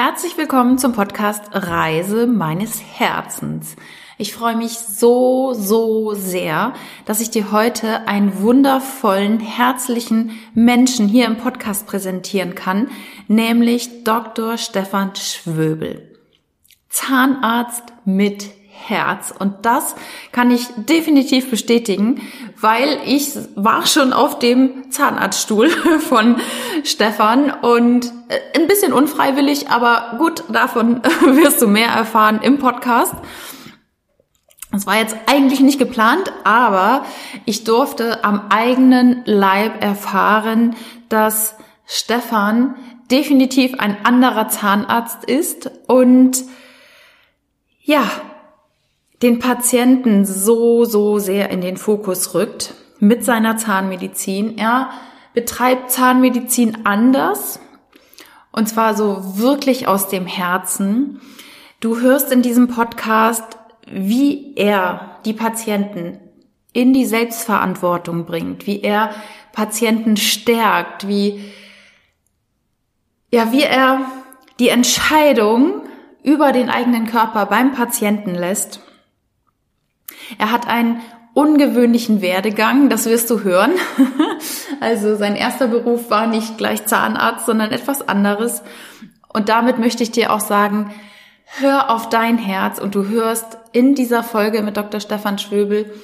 Herzlich willkommen zum Podcast Reise meines Herzens. Ich freue mich so, so sehr, dass ich dir heute einen wundervollen, herzlichen Menschen hier im Podcast präsentieren kann, nämlich Dr. Stefan Schwöbel. Zahnarzt mit Herz. Und das kann ich definitiv bestätigen, weil ich war schon auf dem Zahnarztstuhl von Stefan und äh, ein bisschen unfreiwillig, aber gut, davon wirst du mehr erfahren im Podcast. Das war jetzt eigentlich nicht geplant, aber ich durfte am eigenen Leib erfahren, dass Stefan definitiv ein anderer Zahnarzt ist und ja, den Patienten so, so sehr in den Fokus rückt mit seiner Zahnmedizin. Er betreibt Zahnmedizin anders und zwar so wirklich aus dem Herzen. Du hörst in diesem Podcast, wie er die Patienten in die Selbstverantwortung bringt, wie er Patienten stärkt, wie, ja, wie er die Entscheidung über den eigenen Körper beim Patienten lässt er hat einen ungewöhnlichen Werdegang, das wirst du hören. also sein erster Beruf war nicht gleich Zahnarzt, sondern etwas anderes. Und damit möchte ich dir auch sagen, hör auf dein Herz und du hörst in dieser Folge mit Dr. Stefan Schwöbel,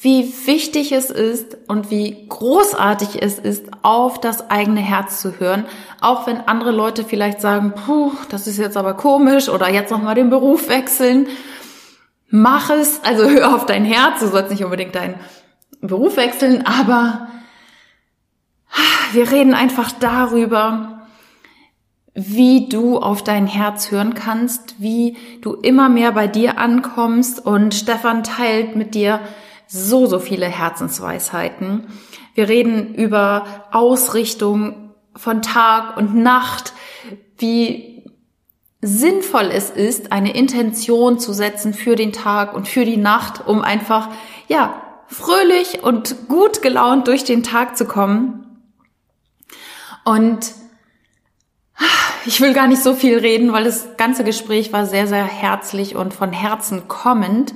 wie wichtig es ist und wie großartig es ist, auf das eigene Herz zu hören, auch wenn andere Leute vielleicht sagen, puh, das ist jetzt aber komisch oder jetzt noch mal den Beruf wechseln mach es, also hör auf dein Herz, du sollst nicht unbedingt deinen Beruf wechseln, aber wir reden einfach darüber, wie du auf dein Herz hören kannst, wie du immer mehr bei dir ankommst und Stefan teilt mit dir so, so viele Herzensweisheiten. Wir reden über Ausrichtung von Tag und Nacht, wie sinnvoll es ist, eine Intention zu setzen für den Tag und für die Nacht, um einfach, ja, fröhlich und gut gelaunt durch den Tag zu kommen. Und ich will gar nicht so viel reden, weil das ganze Gespräch war sehr, sehr herzlich und von Herzen kommend.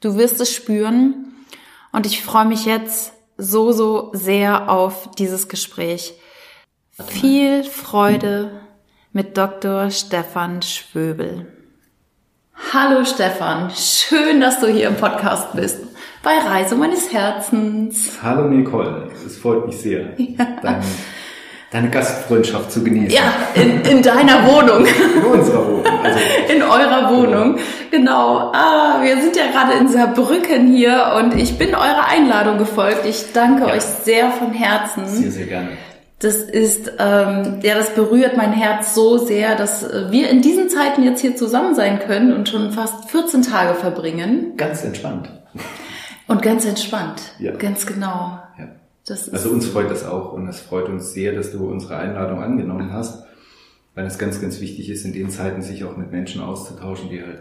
Du wirst es spüren. Und ich freue mich jetzt so, so sehr auf dieses Gespräch. Viel Freude mit Dr. Stefan Schwöbel. Hallo Stefan, schön, dass du hier im Podcast bist. Bei Reise meines Herzens. Hallo Nicole, es freut mich sehr, ja. deine, deine, Gastfreundschaft zu genießen. Ja, in, in deiner Wohnung. In unserer Wohnung. Also, in eurer Wohnung, genau. Ah, wir sind ja gerade in Saarbrücken hier und ich bin eurer Einladung gefolgt. Ich danke ja. euch sehr von Herzen. Sehr, sehr gerne das ist, ähm, ja, das berührt mein Herz so sehr, dass äh, wir in diesen Zeiten jetzt hier zusammen sein können und schon fast 14 Tage verbringen. Ganz entspannt. Und ganz entspannt. Ja. Ganz genau. Ja. Also uns freut das auch und es freut uns sehr, dass du unsere Einladung angenommen hast, weil es ganz, ganz wichtig ist, in den Zeiten sich auch mit Menschen auszutauschen, die halt,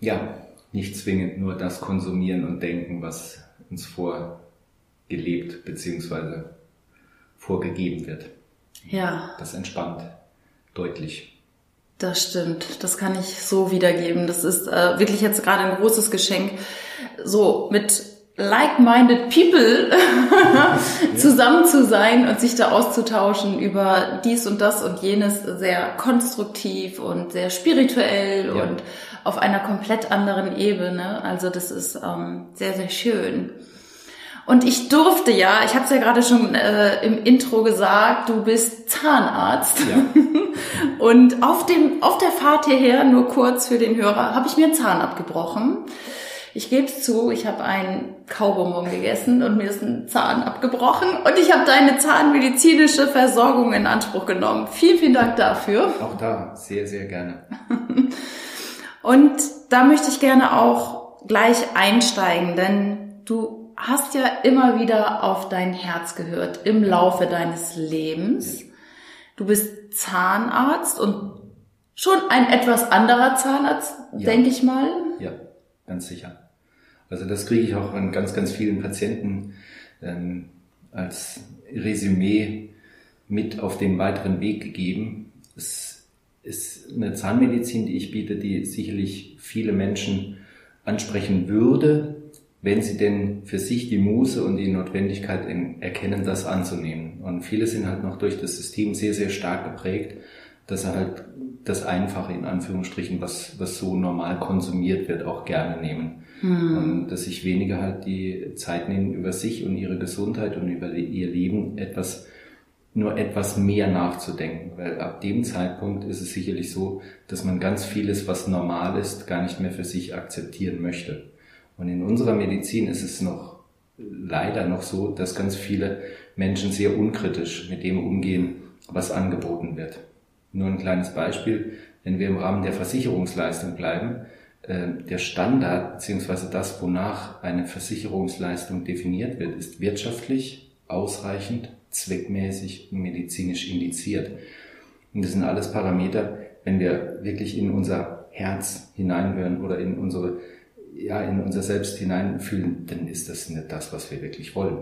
ja, nicht zwingend nur das konsumieren und denken, was uns vorgelebt beziehungsweise vorgegeben wird. Ja. Das entspannt deutlich. Das stimmt. Das kann ich so wiedergeben. Das ist äh, wirklich jetzt gerade ein großes Geschenk, so mit like-minded people zusammen zu sein und sich da auszutauschen über dies und das und jenes sehr konstruktiv und sehr spirituell ja. und auf einer komplett anderen Ebene. Also das ist ähm, sehr, sehr schön. Und ich durfte ja, ich habe es ja gerade schon äh, im Intro gesagt, du bist Zahnarzt. Ja. Und auf dem auf der Fahrt hierher, nur kurz für den Hörer, habe ich mir einen Zahn abgebrochen. Ich gebe es zu, ich habe einen Kaubonbon gegessen und mir ist ein Zahn abgebrochen und ich habe deine zahnmedizinische Versorgung in Anspruch genommen. Vielen, vielen Dank dafür. Auch da, sehr, sehr gerne. und da möchte ich gerne auch gleich einsteigen, denn du hast ja immer wieder auf dein Herz gehört im Laufe deines Lebens. Du bist Zahnarzt und schon ein etwas anderer Zahnarzt, ja. denke ich mal. Ja, ganz sicher. Also das kriege ich auch an ganz, ganz vielen Patienten ähm, als Resümee mit auf den weiteren Weg gegeben. Es ist eine Zahnmedizin, die ich biete, die sicherlich viele Menschen ansprechen würde, wenn sie denn für sich die Muße und die Notwendigkeit erkennen, das anzunehmen. Und viele sind halt noch durch das System sehr, sehr stark geprägt, dass sie halt das Einfache in Anführungsstrichen, was, was so normal konsumiert wird, auch gerne nehmen. Hm. Und dass sich weniger halt die Zeit nehmen, über sich und ihre Gesundheit und über ihr Leben etwas nur etwas mehr nachzudenken, weil ab dem Zeitpunkt ist es sicherlich so, dass man ganz vieles, was normal ist, gar nicht mehr für sich akzeptieren möchte. Und in unserer Medizin ist es noch leider noch so, dass ganz viele Menschen sehr unkritisch mit dem umgehen, was angeboten wird. Nur ein kleines Beispiel, wenn wir im Rahmen der Versicherungsleistung bleiben, äh, der Standard beziehungsweise das, wonach eine Versicherungsleistung definiert wird, ist wirtschaftlich, ausreichend, zweckmäßig und medizinisch indiziert. Und das sind alles Parameter, wenn wir wirklich in unser Herz hineinhören oder in unsere, ja, in unser Selbst hineinfühlen, dann ist das nicht das, was wir wirklich wollen.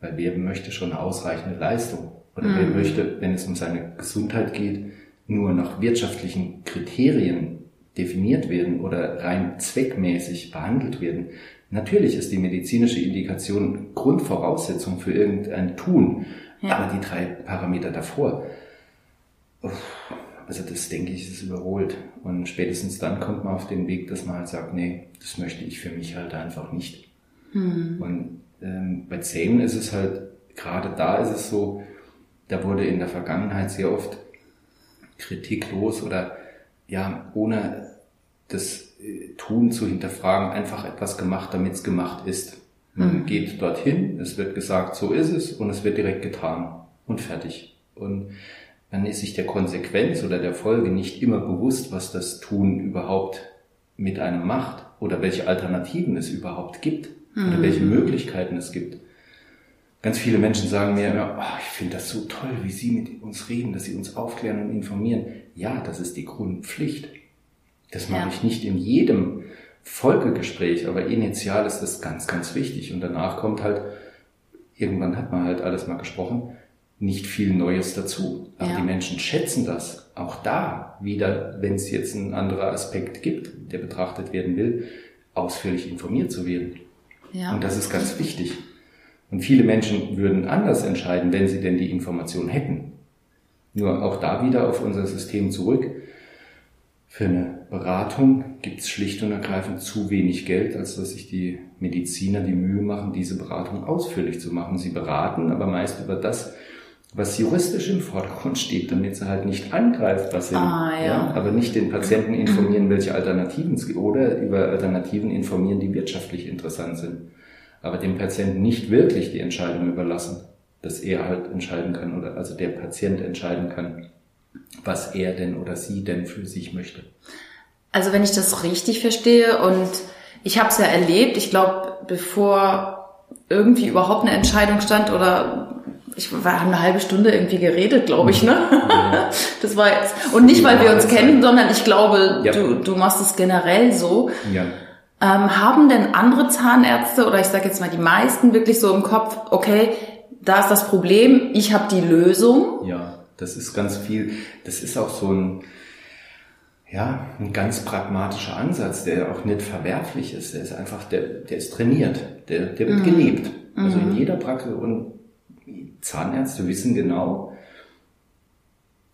Weil wer möchte schon eine ausreichende Leistung? Oder mhm. wer möchte, wenn es um seine Gesundheit geht, nur nach wirtschaftlichen Kriterien definiert werden oder rein zweckmäßig behandelt werden. Natürlich ist die medizinische Indikation Grundvoraussetzung für irgendein Tun. Ja. Aber die drei Parameter davor, also das denke ich, ist überholt. Und spätestens dann kommt man auf den Weg, dass man halt sagt, nee, das möchte ich für mich halt einfach nicht. Mhm. Und ähm, bei Zähnen ist es halt, gerade da ist es so, da wurde in der Vergangenheit sehr oft kritiklos oder ja, ohne das äh, Tun zu hinterfragen, einfach etwas gemacht, damit es gemacht ist. Man mhm. geht dorthin, es wird gesagt, so ist es und es wird direkt getan und fertig. Und dann ist sich der Konsequenz oder der Folge nicht immer bewusst, was das Tun überhaupt mit einem macht oder welche Alternativen es überhaupt gibt mhm. oder welche Möglichkeiten es gibt. Ganz viele Menschen sagen mir, immer, oh, ich finde das so toll, wie Sie mit uns reden, dass Sie uns aufklären und informieren. Ja, das ist die Grundpflicht. Das mache ja. ich nicht in jedem Folgegespräch, aber initial ist das ganz, ganz wichtig. Und danach kommt halt, irgendwann hat man halt alles mal gesprochen, nicht viel Neues dazu. Aber ja. die Menschen schätzen das. Auch da wieder, wenn es jetzt einen anderen Aspekt gibt, der betrachtet werden will, ausführlich informiert zu werden. Ja. Und das ist ganz wichtig. Und viele Menschen würden anders entscheiden, wenn sie denn die Information hätten. Nur auch da wieder auf unser System zurück. Für eine Beratung gibt es schlicht und ergreifend zu wenig Geld, als dass sich die Mediziner die Mühe machen, diese Beratung ausführlich zu machen. Sie beraten, aber meist über das, was juristisch im Vordergrund steht, damit sie halt nicht angreifbar sind, ah, ja. ja. aber nicht den Patienten informieren, welche Alternativen es gibt, oder über Alternativen informieren, die wirtschaftlich interessant sind, aber dem Patienten nicht wirklich die Entscheidung überlassen, dass er halt entscheiden kann oder also der Patient entscheiden kann, was er denn oder sie denn für sich möchte. Also wenn ich das richtig verstehe und ich habe es ja erlebt, ich glaube, bevor irgendwie überhaupt eine Entscheidung stand oder ich wir haben eine halbe Stunde irgendwie geredet, glaube ich, ne? Das war jetzt und nicht weil wir uns kennen, sondern ich glaube, ja. du du machst es generell so. Ja. Ähm, haben denn andere Zahnärzte oder ich sage jetzt mal die meisten wirklich so im Kopf, okay, da ist das Problem, ich habe die Lösung? Ja, das ist ganz viel. Das ist auch so ein ja, ein ganz pragmatischer Ansatz, der auch nicht verwerflich ist. Der ist einfach, der, der ist trainiert, der, der wird mhm. gelebt. Also in mhm. jeder Praxis und Zahnärzte wissen genau,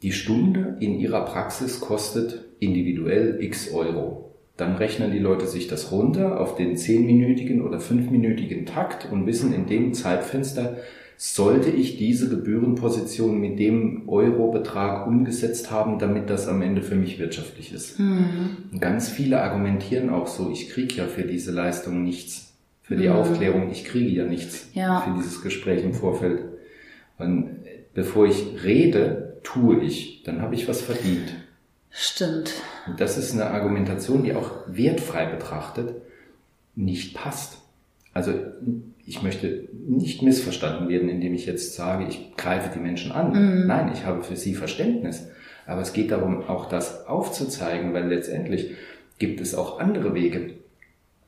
die Stunde in ihrer Praxis kostet individuell x Euro. Dann rechnen die Leute sich das runter auf den zehnminütigen oder fünfminütigen Takt und wissen in dem Zeitfenster, sollte ich diese Gebührenposition mit dem Eurobetrag umgesetzt haben, damit das am Ende für mich wirtschaftlich ist. Mhm. ganz viele argumentieren auch so, ich kriege ja für diese Leistung nichts. Für die mhm. Aufklärung, ich kriege ja nichts ja. für dieses Gespräch im Vorfeld. Und bevor ich rede, tue ich, dann habe ich was verdient. Stimmt. Und das ist eine Argumentation, die auch wertfrei betrachtet nicht passt. Also ich möchte nicht missverstanden werden, indem ich jetzt sage, ich greife die Menschen an. Mhm. Nein, ich habe für sie Verständnis. Aber es geht darum, auch das aufzuzeigen, weil letztendlich gibt es auch andere Wege.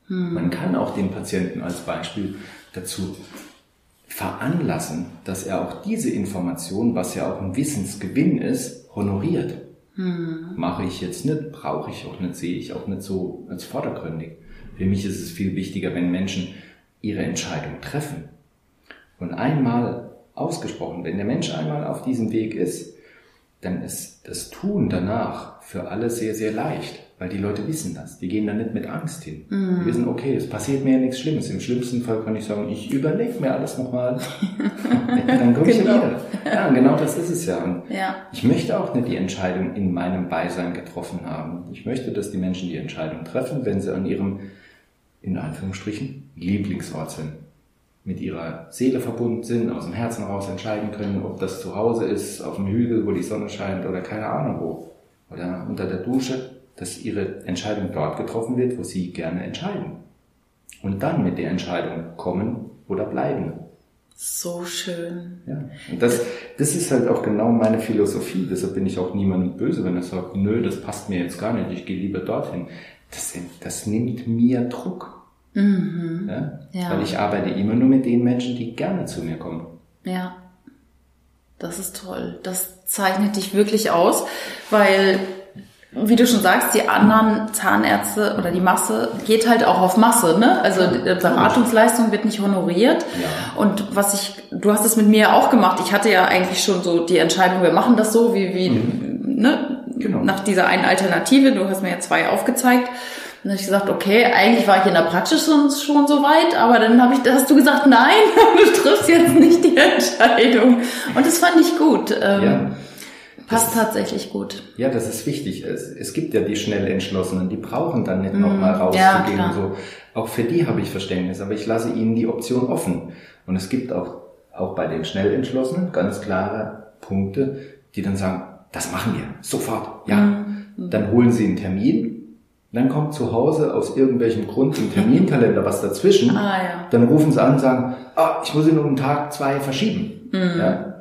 Mhm. Man kann auch den Patienten als Beispiel dazu veranlassen, dass er auch diese Information, was ja auch ein Wissensgewinn ist, honoriert. Hm. Mache ich jetzt nicht, brauche ich auch nicht, sehe ich auch nicht so als vordergründig. Für mich ist es viel wichtiger, wenn Menschen ihre Entscheidung treffen. Und einmal ausgesprochen, wenn der Mensch einmal auf diesem Weg ist, dann ist das Tun danach für alle sehr, sehr leicht, weil die Leute wissen das. Die gehen da nicht mit Angst hin. Mhm. Die wissen, okay, es passiert mir ja nichts Schlimmes. Im schlimmsten Fall kann ich sagen, ich überlege mir alles nochmal. dann komme ich genau. wieder. Ja, genau das ist es ja. Ja. ich möchte auch nicht die Entscheidung in meinem Beisein getroffen haben. Ich möchte, dass die Menschen die Entscheidung treffen, wenn sie an ihrem, in Anführungsstrichen, Lieblingsort sind mit ihrer Seele verbunden sind, aus dem Herzen heraus entscheiden können, ob das zu Hause ist, auf dem Hügel, wo die Sonne scheint oder keine Ahnung wo. Oder unter der Dusche, dass ihre Entscheidung dort getroffen wird, wo sie gerne entscheiden. Und dann mit der Entscheidung kommen oder bleiben. So schön. Ja. Und das, das ist halt auch genau meine Philosophie. Deshalb bin ich auch niemandem böse, wenn er sagt, nö, das passt mir jetzt gar nicht, ich gehe lieber dorthin. Das, das nimmt mir Druck. Mhm. Ja? ja? Weil ich arbeite immer nur mit den Menschen, die gerne zu mir kommen. Ja. Das ist toll. Das zeichnet dich wirklich aus, weil, wie du schon sagst, die anderen Zahnärzte oder die Masse geht halt auch auf Masse, ne? Also Beratungsleistung wird nicht honoriert. Ja. Und was ich, du hast es mit mir auch gemacht. Ich hatte ja eigentlich schon so die Entscheidung, wir machen das so, wie, wie, mhm. ne? Genau. Nach dieser einen Alternative. Du hast mir ja zwei aufgezeigt. dann habe ich gesagt, okay, eigentlich war ich in der Praxis schon, schon so weit, aber dann habe ich, hast du gesagt, nein, du triffst jetzt nicht die Entscheidung. Und das fand ich gut. Ähm, ja. Passt ist, tatsächlich gut. Ja, das ist wichtig. Es, es gibt ja die schnell Entschlossenen, die brauchen dann nicht mm, nochmal rauszugehen ja, so. Auch für die habe ich Verständnis, aber ich lasse ihnen die Option offen. Und es gibt auch, auch bei den schnell Entschlossenen ganz klare Punkte, die dann sagen, das machen wir, sofort, ja. Mm. Dann holen sie einen Termin, dann kommt zu Hause aus irgendwelchem Grund im Terminkalender was dazwischen. Ah, ja. Dann rufen sie an und sagen, ah, ich muss ihn um einen Tag, zwei verschieben. Mm. Ja?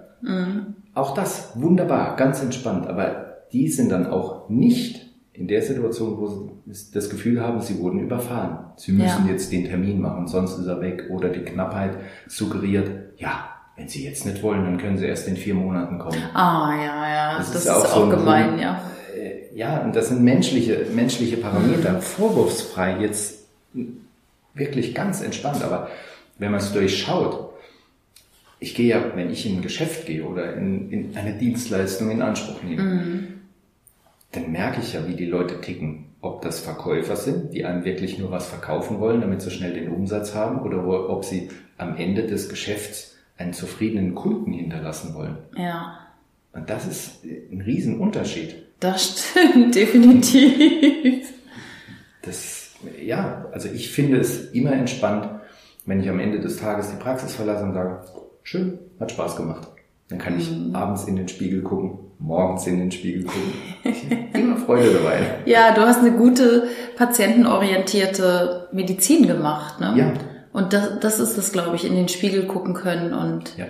Auch das, wunderbar, ganz entspannt. Aber die sind dann auch nicht in der Situation, wo sie das Gefühl haben, sie wurden überfahren. Sie müssen ja. jetzt den Termin machen, sonst ist er weg. Oder die Knappheit suggeriert, ja, wenn sie jetzt nicht wollen, dann können sie erst in vier Monaten kommen. Ah, ja, ja, das, das ist, auch, ist auch so gemein, Punkt, ja ja, und das sind menschliche, menschliche Parameter, vorwurfsfrei jetzt wirklich ganz entspannt, aber wenn man es durchschaut, ich gehe ja, wenn ich in ein Geschäft gehe oder in, in eine Dienstleistung in Anspruch nehme, mhm. dann merke ich ja, wie die Leute ticken. Ob das Verkäufer sind, die einem wirklich nur was verkaufen wollen, damit sie schnell den Umsatz haben, oder ob sie am Ende des Geschäfts einen zufriedenen Kunden hinterlassen wollen. Ja. Und das ist ein Riesenunterschied. Das stimmt, definitiv. Das, ja, also ich finde es immer entspannt, wenn ich am Ende des Tages die Praxis verlasse und sage, schön, hat Spaß gemacht. Dann kann ich mhm. abends in den Spiegel gucken, morgens in den Spiegel gucken. immer Freude dabei. Ja, du hast eine gute patientenorientierte Medizin gemacht, ne? Ja. Und das, das ist es, glaube ich, in den Spiegel gucken können und ja.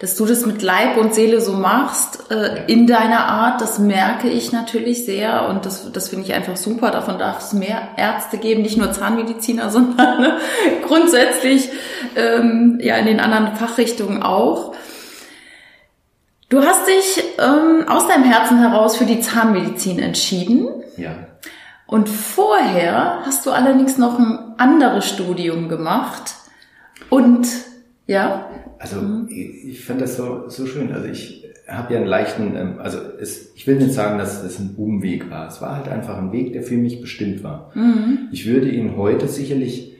dass du das mit Leib und Seele so machst, äh, ja. in deiner Art, das merke ich natürlich sehr und das, das finde ich einfach super. Davon darf es mehr Ärzte geben, nicht nur Zahnmediziner, sondern ne, grundsätzlich ähm, ja in den anderen Fachrichtungen auch. Du hast dich ähm, aus deinem Herzen heraus für die Zahnmedizin entschieden. Ja. Und vorher hast du allerdings noch ein anderes Studium gemacht. Und ja. Also ich, ich fand das so, so schön. Also ich habe ja einen leichten, ähm, also es, ich will nicht sagen, dass es ein Umweg war. Es war halt einfach ein Weg, der für mich bestimmt war. Mhm. Ich würde ihn heute sicherlich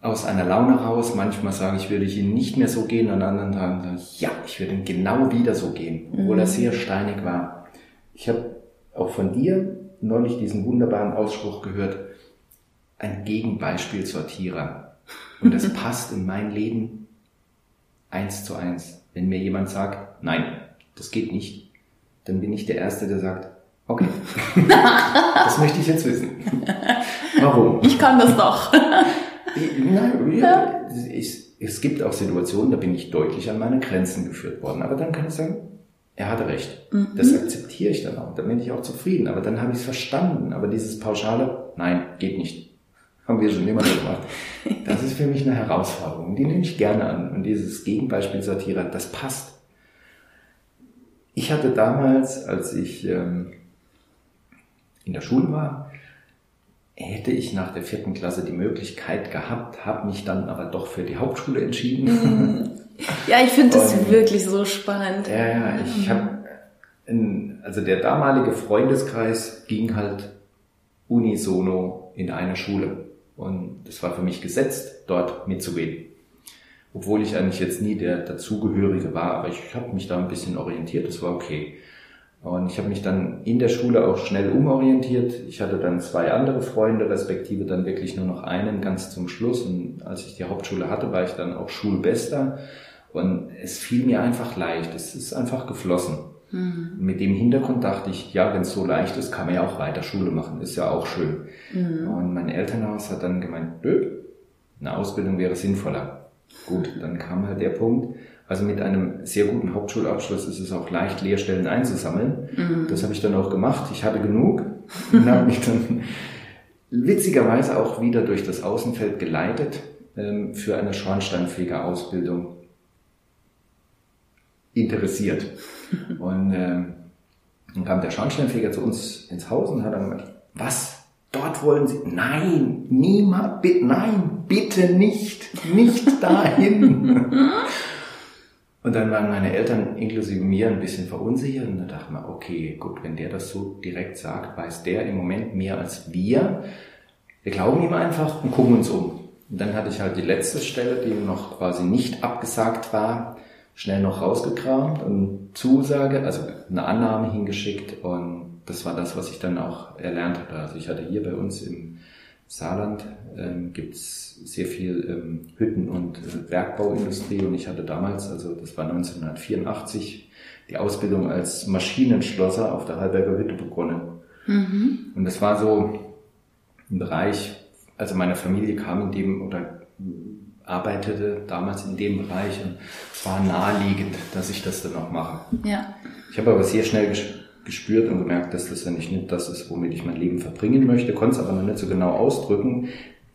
aus einer Laune raus, manchmal sage ich, würde ihn nicht mehr so gehen, an anderen Tagen sage ich, ja, ich würde ihn genau wieder so gehen, obwohl mhm. er sehr steinig war. Ich habe auch von dir neulich diesen wunderbaren Ausspruch gehört, ein Gegenbeispiel zur Tira. Und das passt in mein Leben eins zu eins. Wenn mir jemand sagt, nein, das geht nicht, dann bin ich der Erste, der sagt, okay, das möchte ich jetzt wissen. Warum? Ich kann das doch. Ja, es gibt auch Situationen, da bin ich deutlich an meine Grenzen geführt worden. Aber dann kann ich sagen, er hatte recht. Mhm. Das akzeptiere ich dann auch. Da bin ich auch zufrieden. Aber dann habe ich es verstanden. Aber dieses Pauschale, nein, geht nicht. Haben wir schon immer gemacht. Das ist für mich eine Herausforderung. Die nehme ich gerne an. Und dieses Gegenbeispiel Satire, das passt. Ich ich hatte damals, als ich ähm, in der Schule war, hätte ich nach der vierten Klasse die Möglichkeit gehabt, habe mich dann aber doch für die Hauptschule entschieden. Mhm. Ja, ich finde das wirklich so spannend. Ja, ja, ich habe, also der damalige Freundeskreis ging halt unisono in eine Schule. Und es war für mich gesetzt, dort mitzugehen. Obwohl ich eigentlich jetzt nie der dazugehörige war, aber ich habe mich da ein bisschen orientiert, das war okay. Und ich habe mich dann in der Schule auch schnell umorientiert. Ich hatte dann zwei andere Freunde, respektive dann wirklich nur noch einen ganz zum Schluss. Und als ich die Hauptschule hatte, war ich dann auch Schulbester. Und es fiel mir einfach leicht. Es ist einfach geflossen. Mhm. Mit dem Hintergrund dachte ich, ja, wenn es so leicht ist, kann man ja auch weiter Schule machen. Ist ja auch schön. Mhm. Und mein Elternhaus hat dann gemeint, nö, eine Ausbildung wäre sinnvoller. Gut, dann kam halt der Punkt, also mit einem sehr guten Hauptschulabschluss ist es auch leicht, Lehrstellen einzusammeln. Mhm. Das habe ich dann auch gemacht. Ich hatte genug und habe mich dann witzigerweise auch wieder durch das Außenfeld geleitet ähm, für eine Schornsteinfegerausbildung interessiert. Und ähm, dann kam der Schornsteinfeger zu uns ins Haus und hat dann gesagt, was? Dort wollen Sie? Nein, niemand, bitte, nein, bitte nicht, nicht dahin. Und dann waren meine Eltern inklusive mir ein bisschen verunsichert und da dachte man, okay, gut, wenn der das so direkt sagt, weiß der im Moment mehr als wir. Wir glauben ihm einfach und gucken uns um. Und dann hatte ich halt die letzte Stelle, die noch quasi nicht abgesagt war, schnell noch rausgekramt und Zusage, also eine Annahme hingeschickt und das war das, was ich dann auch erlernt hatte. Also ich hatte hier bei uns im Saarland ähm, gibt es sehr viel ähm, Hütten- und äh, Bergbauindustrie und ich hatte damals, also das war 1984, die Ausbildung als Maschinenschlosser auf der Halberger Hütte begonnen. Mhm. Und das war so ein Bereich, also meine Familie kam in dem oder arbeitete damals in dem Bereich und es war naheliegend, dass ich das dann auch mache. Ja. Ich habe aber sehr schnell gespürt und gemerkt, dass das ja nicht das ist, womit ich mein Leben verbringen möchte, konnte es aber noch nicht so genau ausdrücken.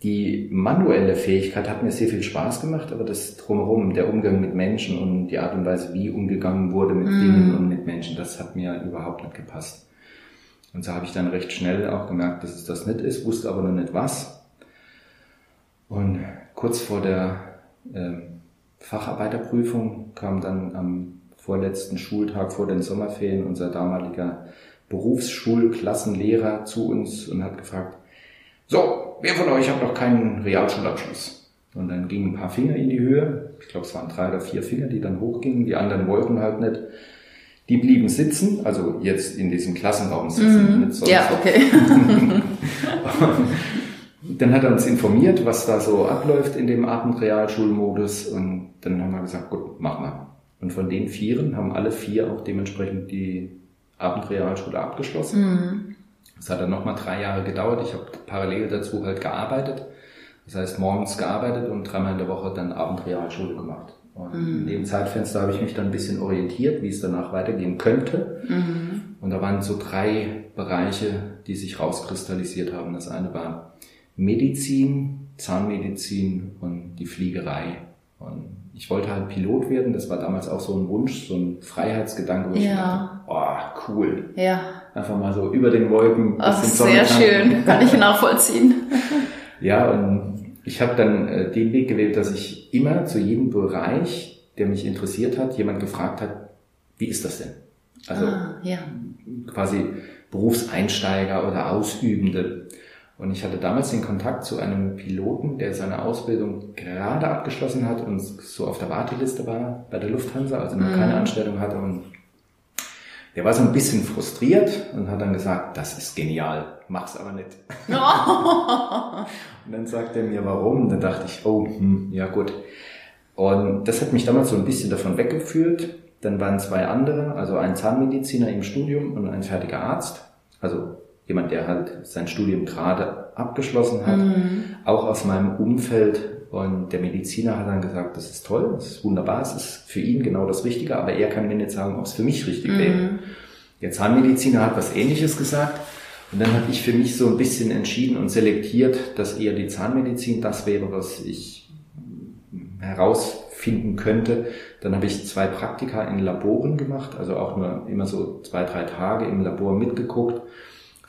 Die manuelle Fähigkeit hat mir sehr viel Spaß gemacht, aber das drumherum, der Umgang mit Menschen und die Art und Weise, wie umgegangen wurde mit mm. Dingen und mit Menschen, das hat mir überhaupt nicht gepasst. Und so habe ich dann recht schnell auch gemerkt, dass es das nicht ist, wusste aber noch nicht was. Und kurz vor der äh, Facharbeiterprüfung kam dann am vorletzten Schultag vor den Sommerferien unser damaliger Berufsschulklassenlehrer zu uns und hat gefragt, so, wer von euch hat noch keinen Realschulabschluss? Und dann gingen ein paar Finger in die Höhe. Ich glaube, es waren drei oder vier Finger, die dann hochgingen. Die anderen wollten halt nicht. Die blieben sitzen, also jetzt in diesem Klassenraum sitzen. Mm, ja, okay. dann hat er uns informiert, was da so abläuft in dem Abendrealschulmodus. Und dann haben wir gesagt, gut, machen wir. Und von den Vieren haben alle vier auch dementsprechend die Abendrealschule abgeschlossen. Mhm. Das hat dann nochmal drei Jahre gedauert. Ich habe parallel dazu halt gearbeitet. Das heißt, morgens gearbeitet und dreimal in der Woche dann Abendrealschule gemacht. Und mhm. in dem Zeitfenster habe ich mich dann ein bisschen orientiert, wie es danach weitergehen könnte. Mhm. Und da waren so drei Bereiche, die sich rauskristallisiert haben. Das eine war Medizin, Zahnmedizin und die Fliegerei. Und ich wollte halt Pilot werden, das war damals auch so ein Wunsch, so ein Freiheitsgedanke, wo ja. ich dachte, oh, cool. Ja. Einfach mal so über den Wolken. Ach, sehr schön, kann ich nachvollziehen. ja, und ich habe dann äh, den Weg gewählt, dass ich immer zu jedem Bereich, der mich interessiert hat, jemand gefragt hat, wie ist das denn? Also ah, ja. quasi Berufseinsteiger oder Ausübende. Und ich hatte damals den Kontakt zu einem Piloten, der seine Ausbildung gerade abgeschlossen hat und so auf der Warteliste war bei der Lufthansa, also noch mhm. keine Anstellung hatte. Und der war so ein bisschen frustriert und hat dann gesagt, das ist genial, mach's aber nicht. und dann sagt er mir, warum? Und dann dachte ich, oh, hm, ja gut. Und das hat mich damals so ein bisschen davon weggeführt. Dann waren zwei andere, also ein Zahnmediziner im Studium und ein fertiger Arzt. Also jemand, der halt sein Studium gerade abgeschlossen hat, mhm. auch aus meinem Umfeld. Und der Mediziner hat dann gesagt, das ist toll, das ist wunderbar, es ist für ihn genau das Richtige, aber er kann mir nicht sagen, ob es für mich richtig mhm. wäre. Der Zahnmediziner hat was Ähnliches gesagt. Und dann habe ich für mich so ein bisschen entschieden und selektiert, dass eher die Zahnmedizin das wäre, was ich herausfinden könnte. Dann habe ich zwei Praktika in Laboren gemacht, also auch nur immer so zwei, drei Tage im Labor mitgeguckt.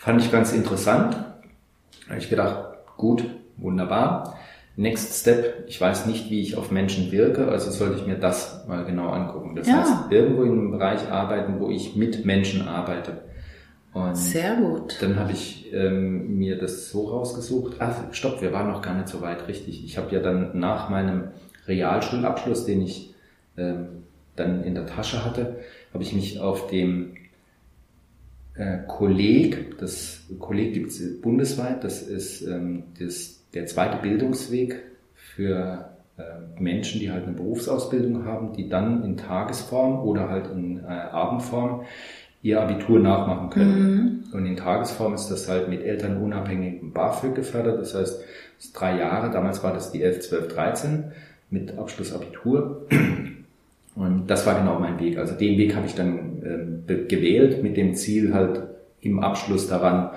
Fand ich ganz interessant. Da habe ich gedacht, gut, wunderbar. Next Step, ich weiß nicht, wie ich auf Menschen wirke, also sollte ich mir das mal genau angucken. Das ja. heißt, irgendwo in einem Bereich arbeiten, wo ich mit Menschen arbeite. Und Sehr gut. Dann habe ich ähm, mir das so rausgesucht. Ach, stopp, wir waren noch gar nicht so weit, richtig. Ich habe ja dann nach meinem Realschulabschluss, den ich ähm, dann in der Tasche hatte, habe ich mich auf dem äh, Kolleg, das Kolleg gibt es bundesweit, das ist ähm, das, der zweite Bildungsweg für äh, Menschen, die halt eine Berufsausbildung haben, die dann in Tagesform oder halt in äh, Abendform ihr Abitur nachmachen können. Mhm. Und in Tagesform ist das halt mit elternunabhängigem BAföG gefördert. Das heißt, es ist drei Jahre, damals war das die 11, 12, 13 mit Abschluss Abitur. Und das war genau mein Weg. Also den Weg habe ich dann gewählt mit dem Ziel halt im Abschluss daran,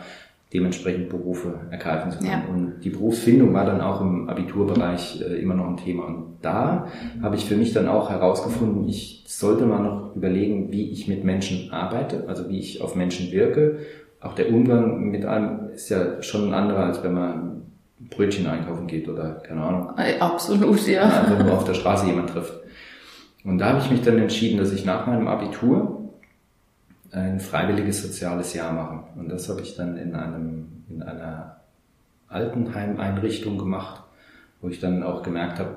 dementsprechend Berufe ergreifen zu können. Ja. Und die Berufsfindung war dann auch im Abiturbereich äh, immer noch ein Thema. Und da habe ich für mich dann auch herausgefunden, ich sollte mal noch überlegen, wie ich mit Menschen arbeite, also wie ich auf Menschen wirke. Auch der Umgang mit einem ist ja schon ein anderer, als wenn man Brötchen einkaufen geht oder keine Ahnung. Absolut, ja. Einfach nur auf der Straße jemand trifft. Und da habe ich mich dann entschieden, dass ich nach meinem Abitur ein freiwilliges soziales Jahr machen. Und das habe ich dann in einem, in einer Altenheimeinrichtung gemacht, wo ich dann auch gemerkt habe,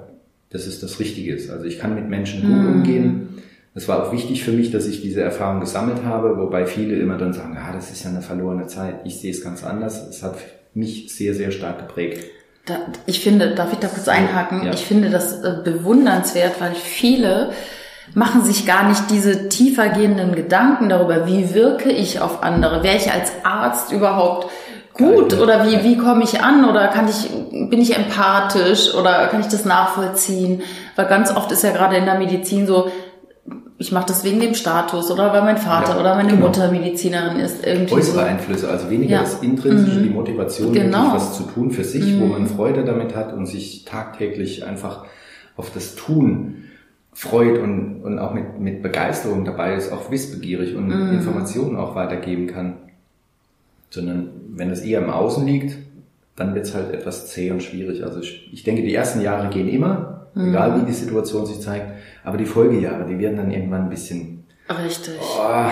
dass es das Richtige ist. Also ich kann mit Menschen gut mhm. umgehen. Es war auch wichtig für mich, dass ich diese Erfahrung gesammelt habe, wobei viele immer dann sagen, ah, das ist ja eine verlorene Zeit. Ich sehe es ganz anders. Es hat mich sehr, sehr stark geprägt. Da, ich finde, darf ich da kurz einhaken? Ja. Ich finde das äh, bewundernswert, weil viele machen sich gar nicht diese tiefergehenden Gedanken darüber, wie wirke ich auf andere, wäre ich als Arzt überhaupt gut oder wie, wie komme ich an oder kann ich, bin ich empathisch oder kann ich das nachvollziehen? Weil ganz oft ist ja gerade in der Medizin so, ich mache das wegen dem Status oder weil mein Vater ja, oder meine genau. Mutter Medizinerin ist. Irgendwie Äußere so. Einflüsse, also weniger ja. das Intrinsische, mhm. die Motivation, genau. wirklich was zu tun für sich, mhm. wo man Freude damit hat und sich tagtäglich einfach auf das Tun freut und, und auch mit, mit Begeisterung dabei ist, auch wissbegierig und mm. Informationen auch weitergeben kann. Sondern wenn es eher im Außen liegt, dann wird es halt etwas zäh und schwierig. Also ich, ich denke, die ersten Jahre gehen immer, mm. egal wie die Situation sich zeigt, aber die Folgejahre, die werden dann irgendwann ein bisschen... Richtig. Oh,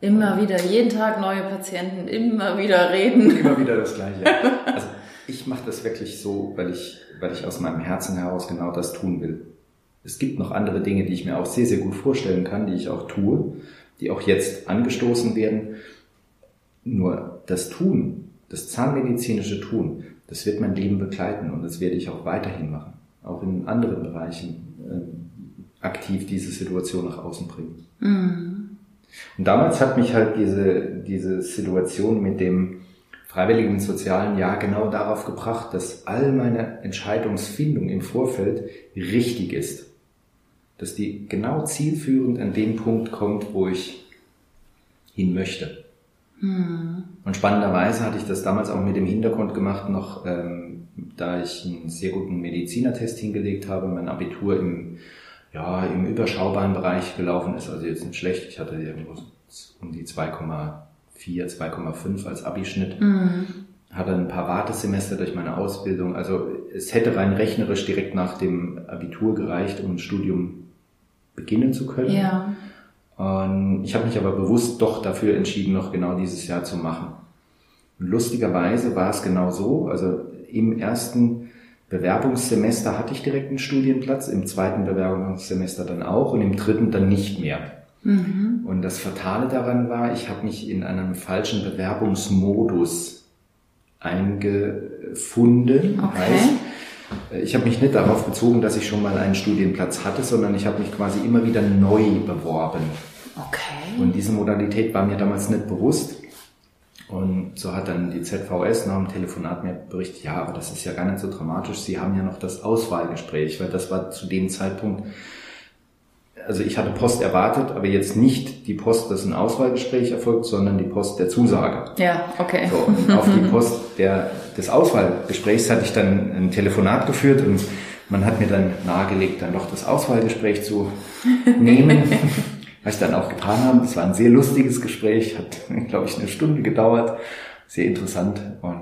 immer wieder, jeden Tag neue Patienten, immer wieder reden. Immer wieder das Gleiche. Also ich mache das wirklich so, weil ich, weil ich aus meinem Herzen heraus genau das tun will. Es gibt noch andere Dinge, die ich mir auch sehr, sehr gut vorstellen kann, die ich auch tue, die auch jetzt angestoßen werden. Nur das Tun, das zahnmedizinische Tun, das wird mein Leben begleiten und das werde ich auch weiterhin machen. Auch in anderen Bereichen äh, aktiv diese Situation nach außen bringen. Mhm. Und damals hat mich halt diese, diese Situation mit dem freiwilligen sozialen Jahr genau darauf gebracht, dass all meine Entscheidungsfindung im Vorfeld richtig ist dass die genau zielführend an den Punkt kommt, wo ich hin möchte. Hm. Und spannenderweise hatte ich das damals auch mit dem Hintergrund gemacht, noch ähm, da ich einen sehr guten Medizinertest hingelegt habe, mein Abitur im, ja, im überschaubaren Bereich gelaufen ist, also jetzt nicht schlecht. Ich hatte irgendwo um die 2,4, 2,5 als Abischnitt. Mhm. Hatte ein paar Wartesemester durch meine Ausbildung. Also es hätte rein rechnerisch direkt nach dem Abitur gereicht, um ein Studium beginnen zu können. Ja. Und ich habe mich aber bewusst doch dafür entschieden, noch genau dieses Jahr zu machen. Und lustigerweise war es genau so. Also im ersten Bewerbungssemester hatte ich direkt einen Studienplatz, im zweiten Bewerbungssemester dann auch und im dritten dann nicht mehr. Mhm. Und das Fatale daran war, ich habe mich in einem falschen Bewerbungsmodus eingefunden. Okay. Heißt, ich habe mich nicht darauf bezogen, dass ich schon mal einen Studienplatz hatte, sondern ich habe mich quasi immer wieder neu beworben. Okay. Und diese Modalität war mir damals nicht bewusst. Und so hat dann die ZVS nach dem Telefonat mir berichtet, ja, aber das ist ja gar nicht so dramatisch. Sie haben ja noch das Auswahlgespräch, weil das war zu dem Zeitpunkt also ich hatte Post erwartet, aber jetzt nicht die Post, dass ein Auswahlgespräch erfolgt, sondern die Post der Zusage. Ja, okay. So, und auf die Post der, des Auswahlgesprächs hatte ich dann ein Telefonat geführt und Man hat mir dann nahegelegt, dann doch das Auswahlgespräch zu nehmen, was ich dann auch getan habe. Es war ein sehr lustiges Gespräch, hat, glaube ich, eine Stunde gedauert, sehr interessant und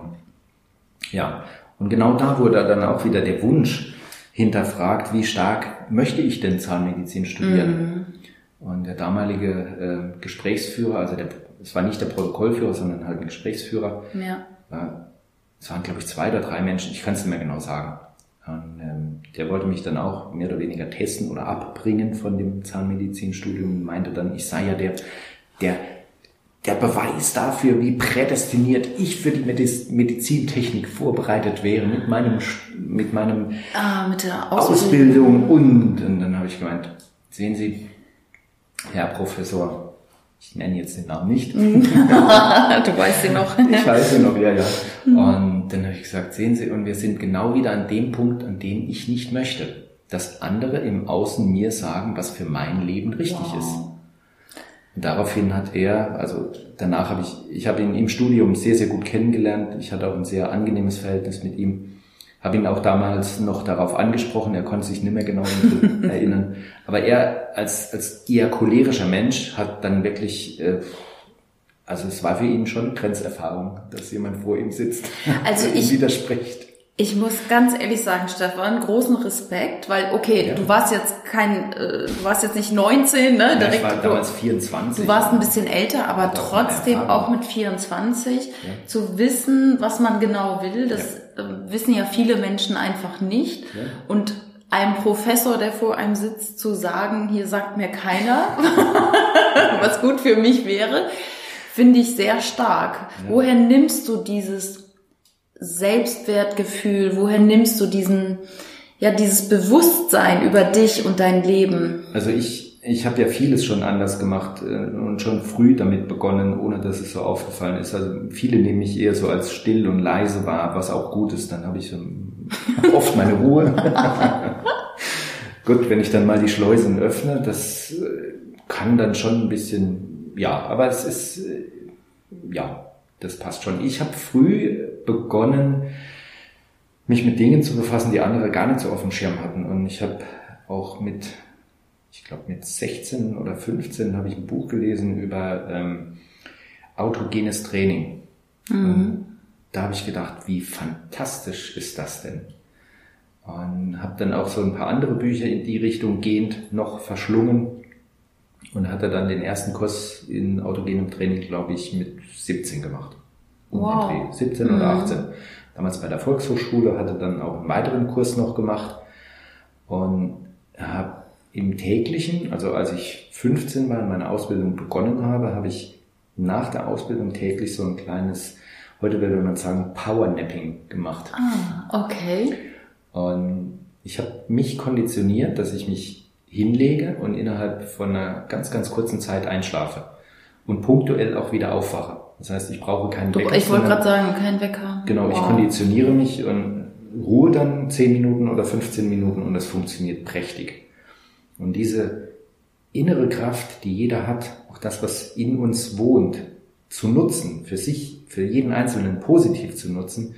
ja, und genau da wurde dann auch wieder der Wunsch hinterfragt, wie stark möchte ich denn Zahnmedizin studieren? Mhm. Und der damalige äh, Gesprächsführer, also der, es war nicht der Protokollführer, sondern halt ein Gesprächsführer, ja. war, es waren glaube ich zwei oder drei Menschen, ich kann es nicht mehr genau sagen. Und, ähm, der wollte mich dann auch mehr oder weniger testen oder abbringen von dem Zahnmedizinstudium und meinte dann, ich sei ja der, der der Beweis dafür, wie prädestiniert ich für die Medizintechnik vorbereitet wäre mit meinem mit meinem ah, mit der Ausbildung. Ausbildung und, und dann habe ich gemeint, sehen Sie, Herr Professor, ich nenne jetzt den Namen nicht. du weißt sie noch. ich weiß sie noch, ja, ja. Und dann habe ich gesagt, sehen Sie, und wir sind genau wieder an dem Punkt, an dem ich nicht möchte, dass andere im Außen mir sagen, was für mein Leben richtig wow. ist. Und daraufhin hat er, also danach habe ich, ich habe ihn im Studium sehr, sehr gut kennengelernt. Ich hatte auch ein sehr angenehmes Verhältnis mit ihm. Habe ihn auch damals noch darauf angesprochen, er konnte sich nicht mehr genau erinnern. Aber er als, als eher cholerischer Mensch hat dann wirklich, äh, also es war für ihn schon Grenzerfahrung, dass jemand vor ihm sitzt, also ich, widerspricht. Ich muss ganz ehrlich sagen, Stefan, großen Respekt, weil okay, ja. du warst jetzt kein, äh, du warst jetzt nicht 19, ne? Direkt, ja, ich war damals 24. Du warst ein bisschen älter, aber trotzdem auch mit 24 ja. zu wissen, was man genau will, das äh, wissen ja viele Menschen einfach nicht. Und einem Professor, der vor einem sitzt, zu sagen, hier sagt mir keiner, was gut für mich wäre, finde ich sehr stark. Woher nimmst du dieses Selbstwertgefühl? Woher nimmst du diesen, ja, dieses Bewusstsein über dich und dein Leben? Also ich, ich habe ja vieles schon anders gemacht äh, und schon früh damit begonnen, ohne dass es so aufgefallen ist. Also viele nehme ich eher so als still und leise wahr, was auch gut ist. Dann habe ich oft meine Ruhe. Gut, wenn ich dann mal die Schleusen öffne, das äh, kann dann schon ein bisschen, ja, aber es ist, äh, ja, das passt schon. Ich habe früh begonnen, mich mit Dingen zu befassen, die andere gar nicht so auf dem Schirm hatten. Und ich habe auch mit, ich glaube mit 16 oder 15 habe ich ein Buch gelesen über ähm, autogenes Training. Mhm. da habe ich gedacht, wie fantastisch ist das denn? Und habe dann auch so ein paar andere Bücher in die Richtung gehend noch verschlungen und hatte dann den ersten Kurs in autogenem Training, glaube ich, mit 17 gemacht. Um wow. den Dreh. 17 mhm. oder 18. Damals bei der Volkshochschule, hatte dann auch einen weiteren Kurs noch gemacht und habe im täglichen, also als ich 15 war in meiner Ausbildung begonnen habe, habe ich nach der Ausbildung täglich so ein kleines, heute würde man sagen, Powernapping gemacht. Ah, okay. Und ich habe mich konditioniert, dass ich mich hinlege und innerhalb von einer ganz, ganz kurzen Zeit einschlafe und punktuell auch wieder aufwache. Das heißt, ich brauche keinen Wecker. Ich wollte gerade sagen, kein Wecker. Genau, wow. ich konditioniere mich und ruhe dann 10 Minuten oder 15 Minuten und das funktioniert prächtig. Und diese innere Kraft, die jeder hat, auch das, was in uns wohnt, zu nutzen, für sich, für jeden Einzelnen positiv zu nutzen,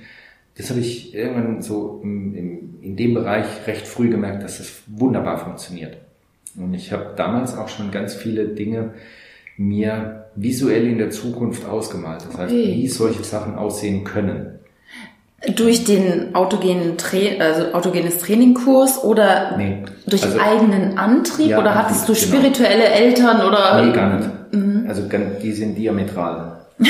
das habe ich irgendwann so im, im, in dem Bereich recht früh gemerkt, dass das wunderbar funktioniert. Und ich habe damals auch schon ganz viele Dinge mir visuell in der Zukunft ausgemalt. Das heißt, okay. wie solche Sachen aussehen können. Durch den autogenen Tra also autogenes Trainingkurs oder nee. durch also, eigenen Antrieb ja, oder hattest du genau. spirituelle genau. Eltern oder? Nee, gar nicht. Mhm. Also die sind diametral.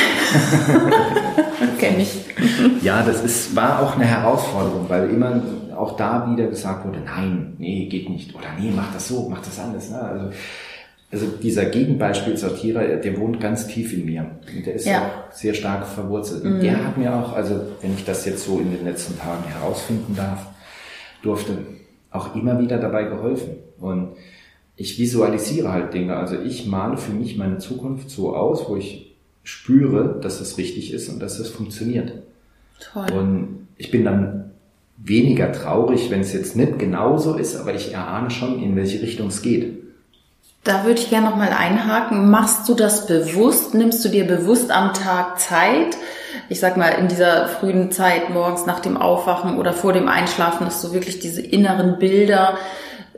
Kenn ich. Ja, das ist, war auch eine Herausforderung, weil immer auch da wieder gesagt wurde, nein, nee, geht nicht. Oder nee, mach das so, mach das anders. Ne? Also also dieser Gegenbeispielsortierer, der wohnt ganz tief in mir. Und der ist ja. auch sehr stark verwurzelt. Und mhm. der hat mir auch, also wenn ich das jetzt so in den letzten Tagen herausfinden darf, durfte auch immer wieder dabei geholfen. Und ich visualisiere halt Dinge. Also ich male für mich meine Zukunft so aus, wo ich spüre, dass es richtig ist und dass es funktioniert. Toll. Und ich bin dann weniger traurig, wenn es jetzt nicht genauso ist, aber ich erahne schon, in welche Richtung es geht. Da würde ich gerne nochmal einhaken. Machst du das bewusst? Nimmst du dir bewusst am Tag Zeit? Ich sag mal, in dieser frühen Zeit, morgens nach dem Aufwachen oder vor dem Einschlafen, dass du wirklich diese inneren Bilder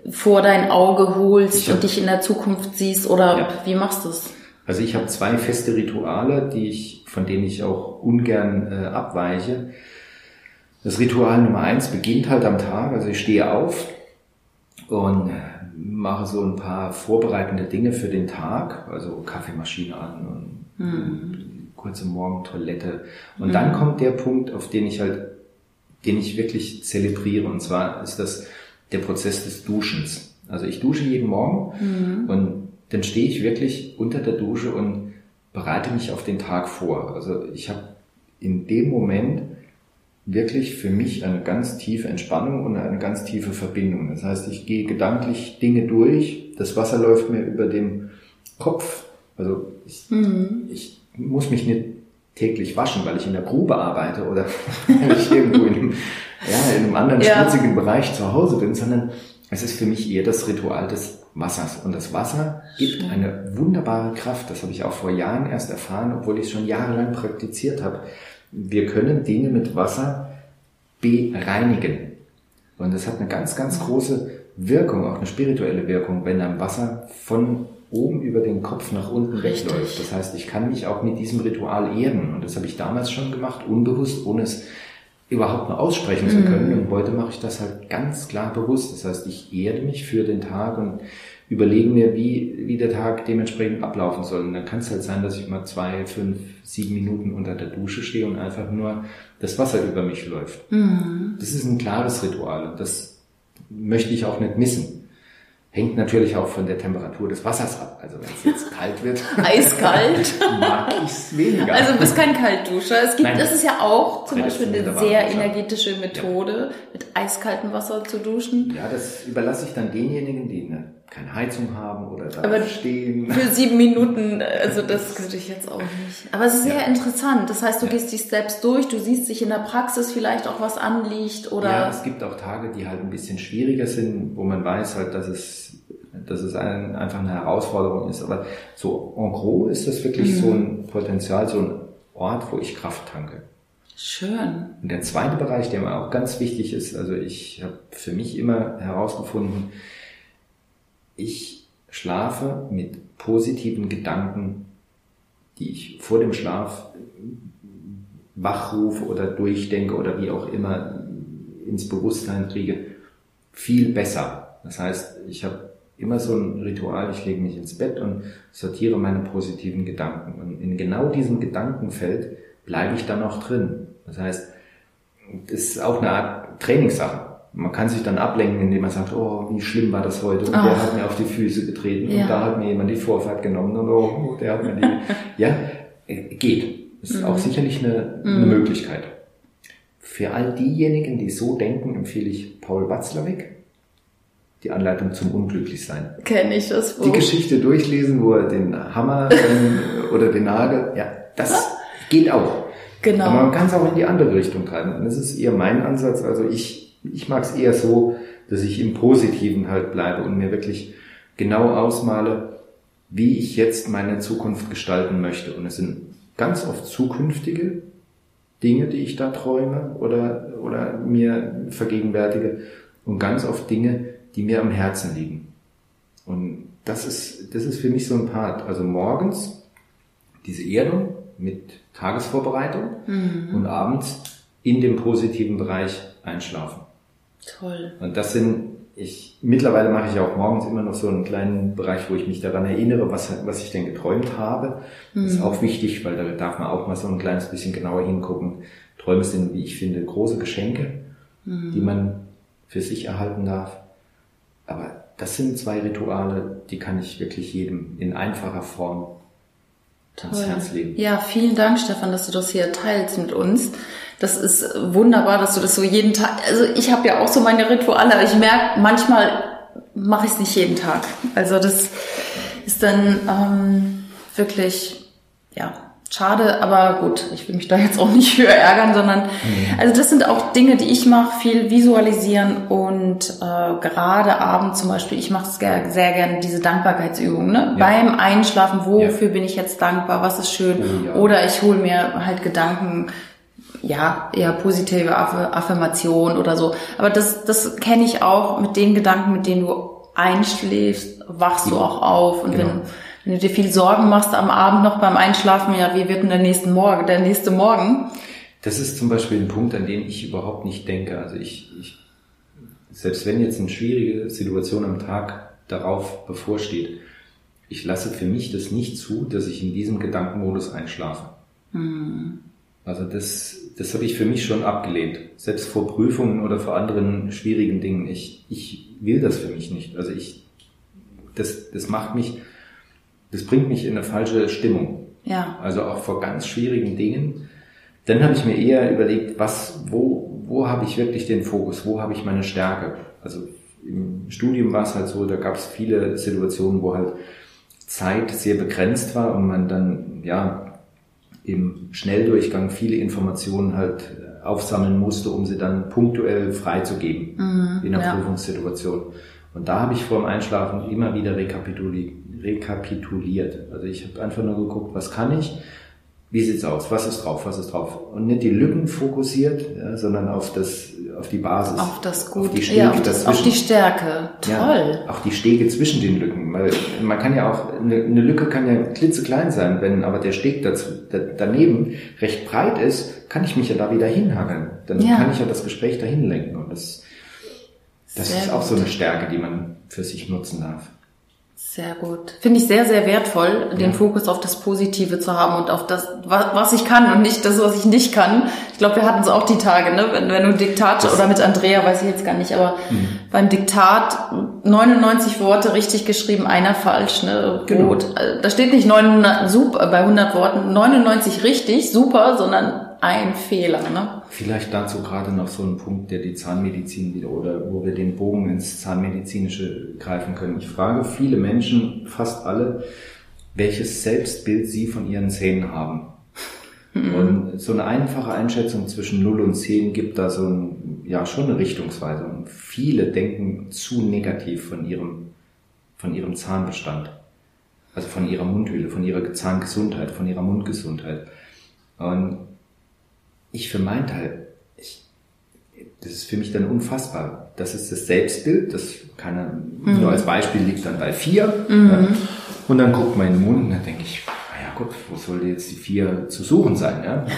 vor dein Auge holst hab, und dich in der Zukunft siehst? Oder ja. wie machst du es? Also ich habe zwei feste Rituale, die ich, von denen ich auch ungern äh, abweiche. Das Ritual Nummer eins beginnt halt am Tag, also ich stehe auf und mache so ein paar vorbereitende Dinge für den Tag, also Kaffeemaschine an und mhm. kurze Morgentoilette. Und mhm. dann kommt der Punkt, auf den ich halt, den ich wirklich zelebriere. Und zwar ist das der Prozess des Duschens. Also ich dusche jeden Morgen mhm. und dann stehe ich wirklich unter der Dusche und bereite mich auf den Tag vor. Also ich habe in dem Moment wirklich für mich eine ganz tiefe Entspannung und eine ganz tiefe Verbindung. Das heißt, ich gehe gedanklich Dinge durch, das Wasser läuft mir über dem Kopf. Also ich, mhm. ich muss mich nicht täglich waschen, weil ich in der Grube arbeite oder weil ich irgendwo in einem, ja, in einem anderen ja. schmutzigen Bereich zu Hause bin, sondern es ist für mich eher das Ritual des Wassers. Und das Wasser gibt eine wunderbare Kraft. Das habe ich auch vor Jahren erst erfahren, obwohl ich es schon jahrelang praktiziert habe wir können Dinge mit Wasser bereinigen. Und das hat eine ganz, ganz große Wirkung, auch eine spirituelle Wirkung, wenn ein Wasser von oben über den Kopf nach unten Richtig. wegläuft. Das heißt, ich kann mich auch mit diesem Ritual erden. Und das habe ich damals schon gemacht, unbewusst, ohne es überhaupt nur aussprechen zu können. Mhm. Und heute mache ich das halt ganz klar bewusst. Das heißt, ich erde mich für den Tag und überlegen mir, wie, wie der Tag dementsprechend ablaufen soll. Und dann kann es halt sein, dass ich mal zwei, fünf, sieben Minuten unter der Dusche stehe und einfach nur das Wasser über mich läuft. Mhm. Das ist ein klares Ritual und das möchte ich auch nicht missen. Hängt natürlich auch von der Temperatur des Wassers ab. Also wenn es jetzt kalt wird. Eiskalt. mag ich es weniger. Also du bist kein Kaltduscher. Es gibt, Nein, das ist ja auch zum Beispiel eine sehr energetische Methode, ja. mit eiskaltem Wasser zu duschen. Ja, das überlasse ich dann denjenigen, die eine keine Heizung haben oder da Aber stehen. Für sieben Minuten, also das könnte ich jetzt auch nicht. Aber es ist sehr ja. interessant. Das heißt, du ja. gehst die Steps durch, du siehst sich in der Praxis vielleicht auch was anliegt oder. Ja, es gibt auch Tage, die halt ein bisschen schwieriger sind, wo man weiß halt, dass es, dass es ein, einfach eine Herausforderung ist. Aber so en gros ist das wirklich mhm. so ein Potenzial, so ein Ort, wo ich Kraft tanke. Schön. Und der zweite Bereich, der mir auch ganz wichtig ist, also ich habe für mich immer herausgefunden, ich schlafe mit positiven Gedanken, die ich vor dem Schlaf wachrufe oder durchdenke oder wie auch immer ins Bewusstsein kriege, viel besser. Das heißt, ich habe immer so ein Ritual, ich lege mich ins Bett und sortiere meine positiven Gedanken. Und in genau diesem Gedankenfeld bleibe ich dann auch drin. Das heißt, das ist auch eine Art Trainingssache man kann sich dann ablenken, indem man sagt, oh, wie schlimm war das heute und Ach. der hat mir auf die Füße getreten ja. und da hat mir jemand die Vorfahrt genommen und oh, der hat mir die, ja, äh, geht. Das ist mhm. auch sicherlich eine, eine mhm. Möglichkeit. Für all diejenigen, die so denken, empfehle ich Paul Watzlawick, die Anleitung zum Unglücklichsein. Kenne ich das Buch. Die Geschichte durchlesen, wo er den Hammer oder den Nagel, ja, das geht auch. Genau. Aber man kann es auch in die andere Richtung treiben. Und das ist eher mein Ansatz. Also ich ich mag es eher so, dass ich im Positiven halt bleibe und mir wirklich genau ausmale, wie ich jetzt meine Zukunft gestalten möchte. Und es sind ganz oft zukünftige Dinge, die ich da träume oder, oder mir vergegenwärtige und ganz oft Dinge, die mir am Herzen liegen. Und das ist, das ist für mich so ein Part. Also morgens diese Erdung mit Tagesvorbereitung mhm. und abends in dem positiven Bereich einschlafen. Toll. Und das sind, ich, mittlerweile mache ich auch morgens immer noch so einen kleinen Bereich, wo ich mich daran erinnere, was, was ich denn geträumt habe. Mhm. Das ist auch wichtig, weil da darf man auch mal so ein kleines bisschen genauer hingucken. Träume sind, wie ich finde, große Geschenke, mhm. die man für sich erhalten darf. Aber das sind zwei Rituale, die kann ich wirklich jedem in einfacher Form ans Herz legen. Ja, vielen Dank, Stefan, dass du das hier teilst mit uns. Das ist wunderbar, dass du das so jeden Tag. Also ich habe ja auch so meine Rituale, aber ich merke, manchmal mache ich es nicht jeden Tag. Also das ist dann ähm, wirklich, ja, schade, aber gut, ich will mich da jetzt auch nicht für ärgern, sondern mhm. also das sind auch Dinge, die ich mache, viel visualisieren und äh, gerade abends zum Beispiel, ich mache sehr, sehr gerne diese Dankbarkeitsübung, ne? Ja. Beim Einschlafen, wofür ja. bin ich jetzt dankbar, was ist schön? Oh, ja. Oder ich hole mir halt Gedanken, ja, eher positive Affirmation oder so. Aber das, das kenne ich auch mit den Gedanken, mit denen du einschläfst, wachst du auch auf und genau. wenn wenn du dir viel Sorgen machst am Abend noch beim Einschlafen, ja, wie wird denn der nächste Morgen, der nächste Morgen? Das ist zum Beispiel ein Punkt, an den ich überhaupt nicht denke. Also ich, ich selbst wenn jetzt eine schwierige Situation am Tag darauf bevorsteht, ich lasse für mich das nicht zu, dass ich in diesem Gedankenmodus einschlafe. Mhm. Also das, das habe ich für mich schon abgelehnt. Selbst vor Prüfungen oder vor anderen schwierigen Dingen. Ich, ich will das für mich nicht. Also ich, das, das macht mich, das bringt mich in eine falsche Stimmung. Ja. Also auch vor ganz schwierigen Dingen. Dann habe ich mir eher überlegt, was, wo, wo habe ich wirklich den Fokus, wo habe ich meine Stärke. Also im Studium war es halt so, da gab es viele Situationen, wo halt Zeit sehr begrenzt war und man dann ja im Schnelldurchgang viele Informationen halt äh, aufsammeln musste, um sie dann punktuell freizugeben mhm, in einer ja. Prüfungssituation. Und da habe ich vor dem Einschlafen immer wieder rekapituliert. Also ich habe einfach nur geguckt, was kann ich, wie sieht's aus, was ist drauf, was ist drauf. Und nicht die Lücken fokussiert, ja, sondern auf das, auf die Basis. Auf das Gute, auf die, Stege ja, auf, das, auf die Stärke. Toll. Ja, auch die Stege zwischen den Lücken. Weil man kann ja auch, eine, eine Lücke kann ja klitzeklein sein, wenn aber der Steg dazu, da, daneben recht breit ist, kann ich mich ja da wieder hinhangeln. Dann ja. kann ich ja das Gespräch dahin lenken. Und das, das ist auch so eine Stärke, die man für sich nutzen darf. Sehr gut. Finde ich sehr, sehr wertvoll, ja. den Fokus auf das Positive zu haben und auf das, was ich kann und nicht das, was ich nicht kann. Ich glaube, wir hatten es auch die Tage, ne? wenn, wenn du Diktat das oder mit Andrea, weiß ich jetzt gar nicht, aber mhm. beim Diktat 99 Worte richtig geschrieben, einer falsch. Ne? Genau. Gut. Da steht nicht 900, super, bei 100 Worten 99 richtig, super, sondern ein Fehler. Ne? Vielleicht dazu gerade noch so ein Punkt, der die Zahnmedizin wieder oder wo wir den Bogen ins Zahnmedizinische greifen können. Ich frage viele Menschen, fast alle, welches Selbstbild sie von ihren Zähnen haben. Mhm. Und so eine einfache Einschätzung zwischen 0 und 10 gibt da so ein, ja, schon eine Richtungsweisung. Viele denken zu negativ von ihrem, von ihrem Zahnbestand. Also von ihrer Mundhöhle, von ihrer Zahngesundheit, von ihrer Mundgesundheit. Und ich für meinen Teil, ich, das ist für mich dann unfassbar. Das ist das Selbstbild, das kann mhm. nur als Beispiel liegt dann bei vier. Mhm. Ja, und dann guckt man in den Mund und dann denke ich, naja gut, wo sollte jetzt die vier zu suchen sein? Ja?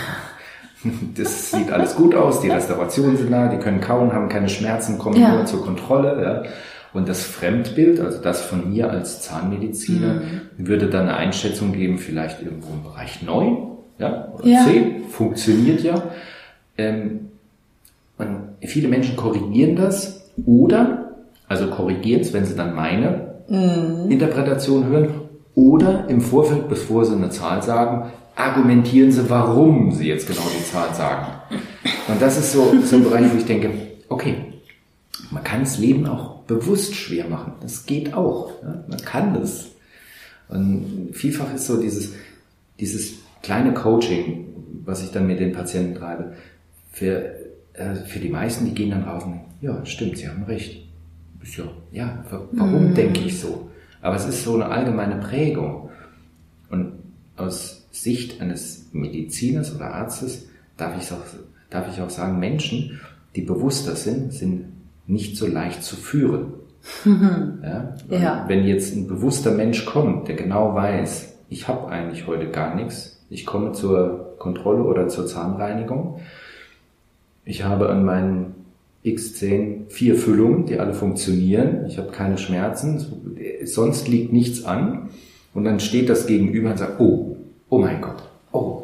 Das sieht alles gut aus, die Restaurationen sind da, die können kauen, haben keine Schmerzen, kommen ja. nur zur Kontrolle. Ja? Und das Fremdbild, also das von mir als Zahnmediziner, mhm. würde dann eine Einschätzung geben, vielleicht irgendwo im Bereich neun ja, oder ja. C, funktioniert ja. Ähm, und viele Menschen korrigieren das oder, also korrigieren es, wenn sie dann meine mhm. Interpretation hören, oder im Vorfeld, bevor sie eine Zahl sagen, argumentieren sie, warum sie jetzt genau die Zahl sagen. Und das ist so, so ein Bereich, wo ich denke, okay, man kann das Leben auch bewusst schwer machen. Das geht auch. Ja? Man kann das. Und vielfach ist so dieses, dieses kleine Coaching, was ich dann mit den Patienten treibe, für, äh, für die meisten, die gehen dann raus und denken, ja, stimmt, sie haben recht. Ja, ja, warum mhm. denke ich so? Aber es ist so eine allgemeine Prägung. Und aus Sicht eines Mediziners oder Arztes darf ich auch, darf ich auch sagen, Menschen, die bewusster sind, sind nicht so leicht zu führen. Ja? ja. Wenn jetzt ein bewusster Mensch kommt, der genau weiß, ich habe eigentlich heute gar nichts, ich komme zur Kontrolle oder zur Zahnreinigung. Ich habe an meinen X10 vier Füllungen, die alle funktionieren. Ich habe keine Schmerzen. Sonst liegt nichts an. Und dann steht das Gegenüber und sagt, oh, oh mein Gott, oh,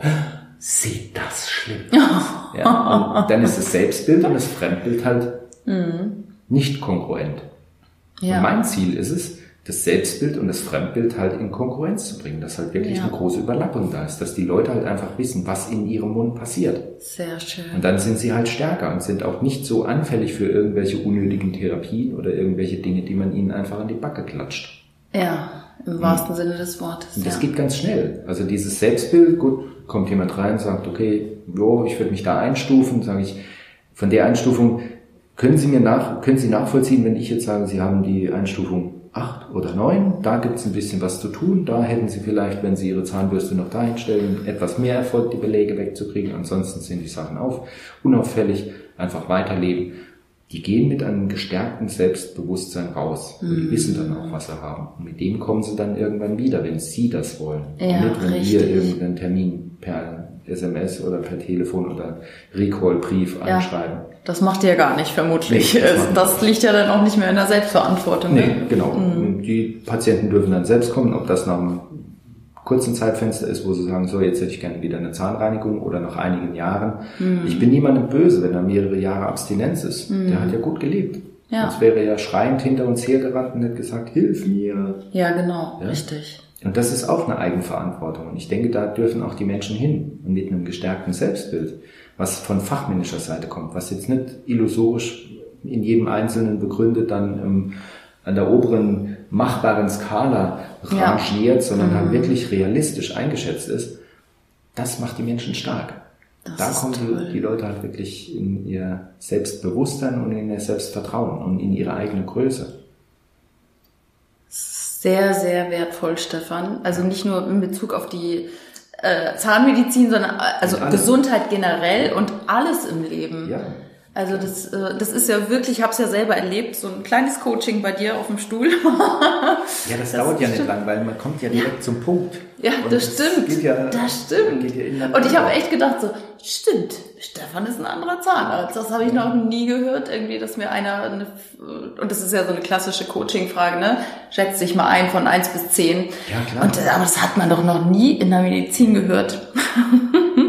sieht das schlimm. ja, dann ist das Selbstbild und das Fremdbild halt mhm. nicht kongruent. Ja. Und mein Ziel ist es, das Selbstbild und das Fremdbild halt in Konkurrenz zu bringen, dass halt wirklich ja. eine große Überlappung da ist, dass die Leute halt einfach wissen, was in ihrem Mund passiert. Sehr schön. Und dann sind sie halt stärker und sind auch nicht so anfällig für irgendwelche unnötigen Therapien oder irgendwelche Dinge, die man ihnen einfach an die Backe klatscht. Ja, im wahrsten Sinne des Wortes. Und das ja. geht ganz schnell. Also dieses Selbstbild, gut, kommt jemand rein, sagt, okay, jo, ich würde mich da einstufen, sage ich, von der Einstufung können Sie mir nach, können Sie nachvollziehen, wenn ich jetzt sage, Sie haben die Einstufung acht oder neun, da gibt es ein bisschen was zu tun, da hätten Sie vielleicht, wenn Sie Ihre Zahnbürste noch dahin stellen, etwas mehr Erfolg, die Belege wegzukriegen, ansonsten sind die Sachen auf, unauffällig, einfach weiterleben. Die gehen mit einem gestärkten Selbstbewusstsein raus. Und die wissen dann auch, was sie haben. Und mit dem kommen sie dann irgendwann wieder, wenn sie das wollen. Ja, Und nicht, wenn richtig. wir irgendeinen Termin per SMS oder per Telefon oder Recall-Brief Ja. anschreiben. Das macht ihr gar nicht, vermutlich. Nee, das das liegt ja dann auch nicht mehr in der Selbstverantwortung. Nee, Ne? genau. Und Die Patienten dürfen dann selbst kommen, ob das nach einem kurzen Zeitfenster ist, wo sie sagen, so, jetzt hätte ich gerne wieder eine Zahnreinigung oder nach einigen Jahren. Ich bin niemandem böse, wenn er mehrere Jahre Abstinenz ist. Der hat ja gut gelebt. Ja. Sonst wäre er ja schreiend hinter uns hergerannt und hätte gesagt, hilf mir. Ja, genau, Ja. richtig. Und das ist auch eine Eigenverantwortung. Und ich denke, da dürfen auch die Menschen hin. Und mit einem gestärkten Selbstbild, was von fachmännischer Seite kommt, was jetzt nicht illusorisch in jedem Einzelnen begründet dann ähm, an der oberen machbaren Skala Ja. rangiert, sondern halt wirklich realistisch eingeschätzt ist, das macht die Menschen stark. Das da kommen toll. die, die Leute halt wirklich in ihr Selbstbewusstsein und in ihr Selbstvertrauen und in ihre eigene Größe. Sehr, sehr wertvoll, Stefan. Also nicht nur in Bezug auf die äh, Zahnmedizin, sondern äh, also. Gesundheit generell und alles im Leben. Ja. Also das, äh, das ist ja wirklich, ich habe es ja selber erlebt, so ein kleines Coaching bei dir auf dem Stuhl. Ja, das, Das dauert ja nicht lang, weil man kommt ja direkt zum Punkt. Ja, das es stimmt. Geht ja, das stimmt. Ja und ich habe echt gedacht so, stimmt, Stefan ist ein anderer Zahnarzt. Das habe ich noch nie gehört, irgendwie, dass mir einer, eine, und das ist ja so eine klassische Coaching-Frage, ne? Schätzt dich mal ein von eins bis zehn. Ja, klar. Und, äh, aber das hat man doch noch nie in der Medizin gehört.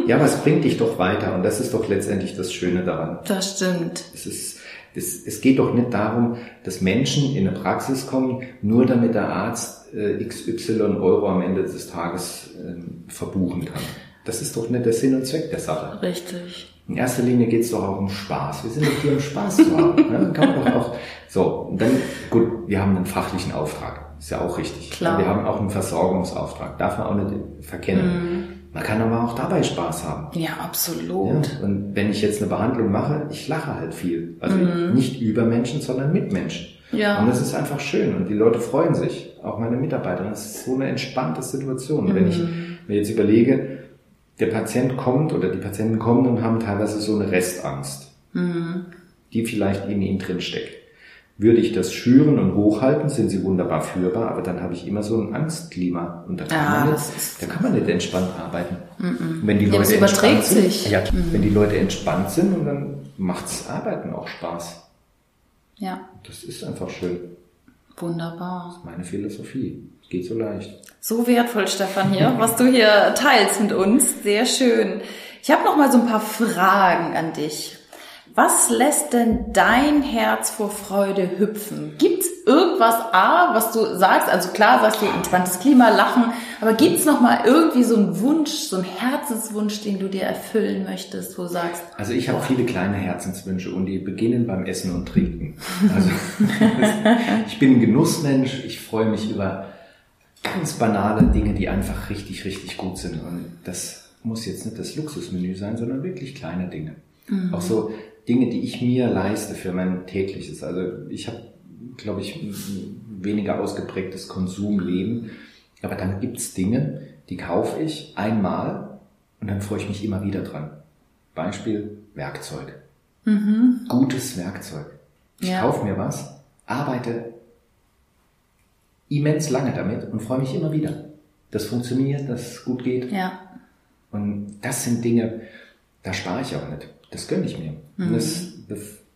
Ja, aber es bringt dich doch weiter und das ist doch letztendlich das Schöne daran. Das stimmt. Es, ist, es, es geht doch nicht darum, dass Menschen in eine Praxis kommen, nur damit der Arzt XY Euro am Ende des Tages ähm, verbuchen kann. Das ist doch nicht der Sinn und Zweck der Sache. Richtig. In erster Linie geht es doch auch um Spaß. Wir sind doch hier, um Spaß zu haben. Ne? Kann man doch auch. So, und dann, gut, wir haben einen fachlichen Auftrag. Ist ja auch richtig. Klar. Wir haben auch einen Versorgungsauftrag. Darf man auch nicht verkennen. Man kann aber auch dabei Spaß haben. Ja, Ja? absolut. Und wenn ich jetzt eine Behandlung mache, ich lache halt viel. Also nicht über Menschen, sondern mit Menschen. Ja. Und das ist einfach schön und die Leute freuen sich. Auch meine Mitarbeiter. Das ist so eine entspannte Situation. Wenn ich mir jetzt überlege, der Patient kommt oder die Patienten kommen und haben teilweise so eine Restangst, die vielleicht in ihnen drin steckt. Würde ich das schüren und hochhalten, sind sie wunderbar führbar, aber dann habe ich immer so ein Angstklima und da kann, Ja, man, nicht, da kann man nicht entspannt arbeiten. Und Wenn die Ja, Leute das überträgt entspannt sind, sich. Ja, wenn die Leute entspannt sind und dann macht's Arbeiten auch Spaß. Ja, Das ist einfach schön. wunderbar. Meine Philosophie. Geht so leicht. So wertvoll, Stefan, hier, was du hier teilst mit uns. Sehr schön. Ich habe noch mal so ein paar Fragen an dich. Was lässt denn dein Herz vor Freude hüpfen? Gibt's irgendwas A, was du sagst? Also klar sagst du entspanntes Klima, Lachen, aber gibt's noch mal irgendwie so einen Wunsch, so einen Herzenswunsch, den du dir erfüllen möchtest, wo du sagst, Also ich habe viele kleine Herzenswünsche und die beginnen beim Essen und Trinken. Also ich bin ein Genussmensch, ich freue mich über ganz banale Dinge, die einfach richtig, richtig gut sind. Und das muss jetzt nicht das Luxusmenü sein, sondern wirklich kleine Dinge. Auch so Dinge, die ich mir leiste für mein tägliches. Also ich habe, glaube ich, ein weniger ausgeprägtes Konsumleben. Aber dann gibt's Dinge, die kaufe ich einmal und dann freue ich mich immer wieder dran. Beispiel Werkzeug. Gutes Werkzeug. Ich Ja. kaufe mir was, arbeite immens lange damit und freue mich immer wieder. Das funktioniert, das gut geht. ja, Und das sind Dinge, da spare ich auch nicht. Das gönne ich mir. Mhm. Das,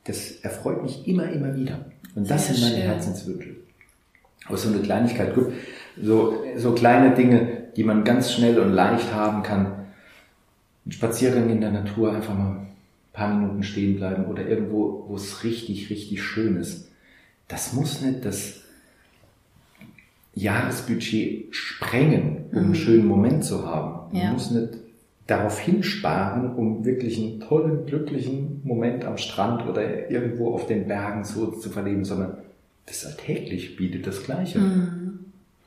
das, erfreut mich immer, immer wieder. Und das Sehr sind meine schön. Herzenswünsche. Auch so eine Kleinigkeit, gut, so, so kleine Dinge, die man ganz schnell und leicht haben kann. Ein Spaziergang in der Natur, einfach mal ein paar Minuten stehen bleiben oder irgendwo, wo es richtig, richtig schön ist. Das muss nicht das Jahresbudget sprengen, um einen schönen Moment zu haben. Man Ja. muss nicht darauf hinsparen, um wirklich einen tollen, glücklichen Moment am Strand oder irgendwo auf den Bergen so zu verleben, sondern das alltäglich bietet das Gleiche.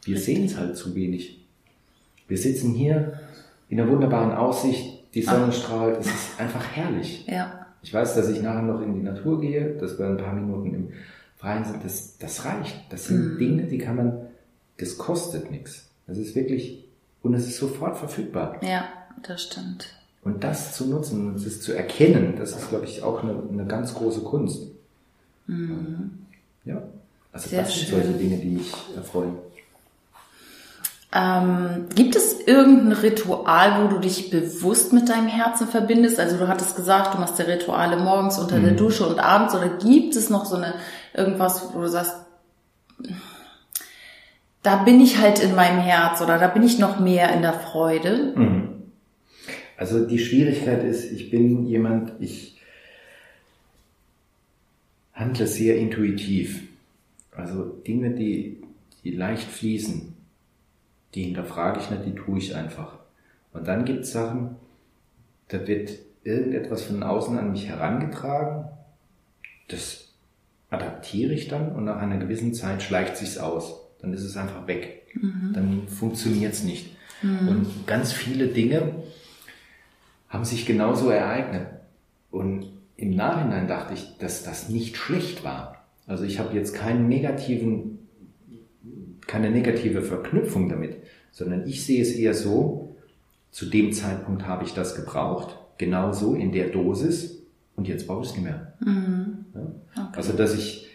Wir sehen es halt zu wenig. Wir sitzen hier in einer wunderbaren Aussicht, die Sonne strahlt, es ist einfach herrlich. Ja. Ich weiß, dass ich nachher noch in die Natur gehe, dass wir ein paar Minuten im Freien sind, das, das reicht. Das sind Mhm. Dinge, die kann man, das kostet nichts. Das ist wirklich, und es ist sofort verfügbar. Ja, das stimmt. Und das zu nutzen und das zu erkennen, das ist, glaube ich, auch eine, eine ganz große Kunst. Ja. Also Mhm. Sehr das sind solche Dinge, die mich erfreuen. Ähm, gibt es irgendein Ritual, wo du dich bewusst mit deinem Herzen verbindest? Also du hattest gesagt, du machst ja Rituale morgens unter der Dusche und abends. Oder gibt es noch so eine irgendwas, wo du sagst, da bin ich halt in meinem Herz oder da bin ich noch mehr in der Freude? Also die Schwierigkeit ist, ich bin jemand, ich handle sehr intuitiv. Also Dinge, die, die leicht fließen, die hinterfrage ich nicht, die tue ich einfach. Und dann gibt es Sachen, da wird irgendetwas von außen an mich herangetragen, das adaptiere ich dann und nach einer gewissen Zeit schleicht sich's aus. Dann ist es einfach weg. Dann funktioniert's nicht. Und ganz viele Dinge haben sich genauso ereignet. Und im Nachhinein dachte ich, dass das nicht schlecht war. Also ich habe jetzt keinen negativen, keine negative Verknüpfung damit, sondern ich sehe es eher so, zu dem Zeitpunkt habe ich das gebraucht, genauso in der Dosis und jetzt brauche ich es nicht mehr. Ja? Also dass ich,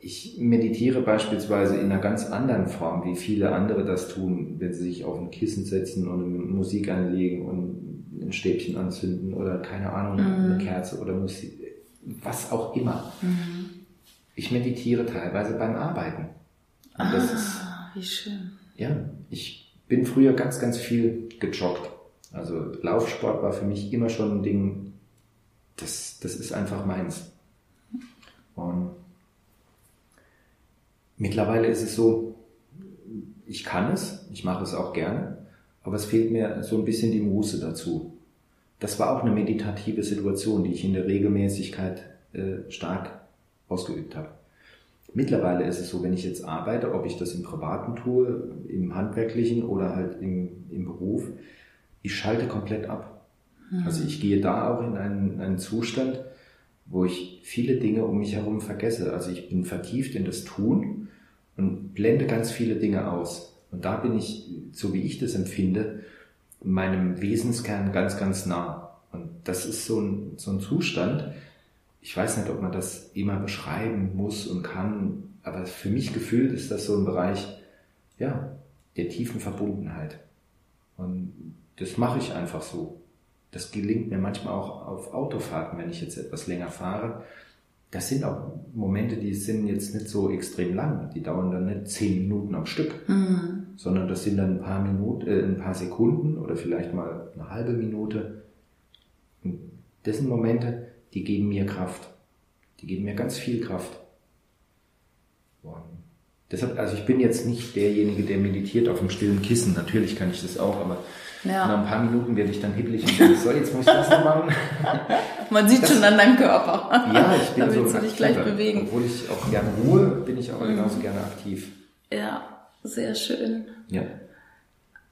ich meditiere beispielsweise in einer ganz anderen Form, wie viele andere das tun, wenn sie sich auf ein Kissen setzen und Musik anlegen und ein Stäbchen anzünden oder keine Ahnung, eine Kerze oder Musik, was auch immer. Ich meditiere teilweise beim Arbeiten. Und das ist, Ah, wie schön. ja, ich bin früher ganz, ganz viel gejoggt. Also Laufsport war für mich immer schon ein Ding, das, das ist einfach meins. Und mittlerweile ist es so, ich kann es, ich mache es auch gerne, aber es fehlt mir so ein bisschen die Muße dazu. Das war auch eine meditative Situation, die ich in der Regelmäßigkeit äh, stark ausgeübt habe. Mittlerweile ist es so, wenn ich jetzt arbeite, ob ich das im Privaten tue, im Handwerklichen oder halt im, im Beruf, ich schalte komplett ab. Also ich gehe da auch in einen, einen Zustand, wo ich viele Dinge um mich herum vergesse. Also ich bin vertieft in das Tun und blende ganz viele Dinge aus. Und da bin ich, so wie ich das empfinde, meinem Wesenskern ganz, ganz nah. Und das ist so ein, so ein Zustand, ich weiß nicht, ob man das immer beschreiben muss und kann, aber für mich gefühlt ist das so ein Bereich, ja, der tiefen Verbundenheit. Und das mache ich einfach so. Das gelingt mir manchmal auch auf Autofahrten, wenn ich jetzt etwas länger fahre. Das sind auch Momente, die sind jetzt nicht so extrem lang. Die dauern dann nicht zehn Minuten am Stück, sondern das sind dann ein paar Minuten, äh, ein paar Sekunden oder vielleicht mal eine halbe Minute. Und das sind Momente, die geben mir Kraft. Die geben mir ganz viel Kraft. Und deshalb, also ich bin jetzt nicht derjenige, der meditiert auf dem stillen Kissen. Natürlich kann ich das auch, aber Ja. nach ein paar Minuten werde ich dann hibbelig und denke, so, jetzt muss ich das noch machen. Man sieht schon an deinem Körper. Ja, ich bin da so willst ein du dich gleich bewegen. Mhm. Obwohl ich auch gerne ruhe, bin ich auch genauso gerne aktiv. Ja, sehr schön. Ja,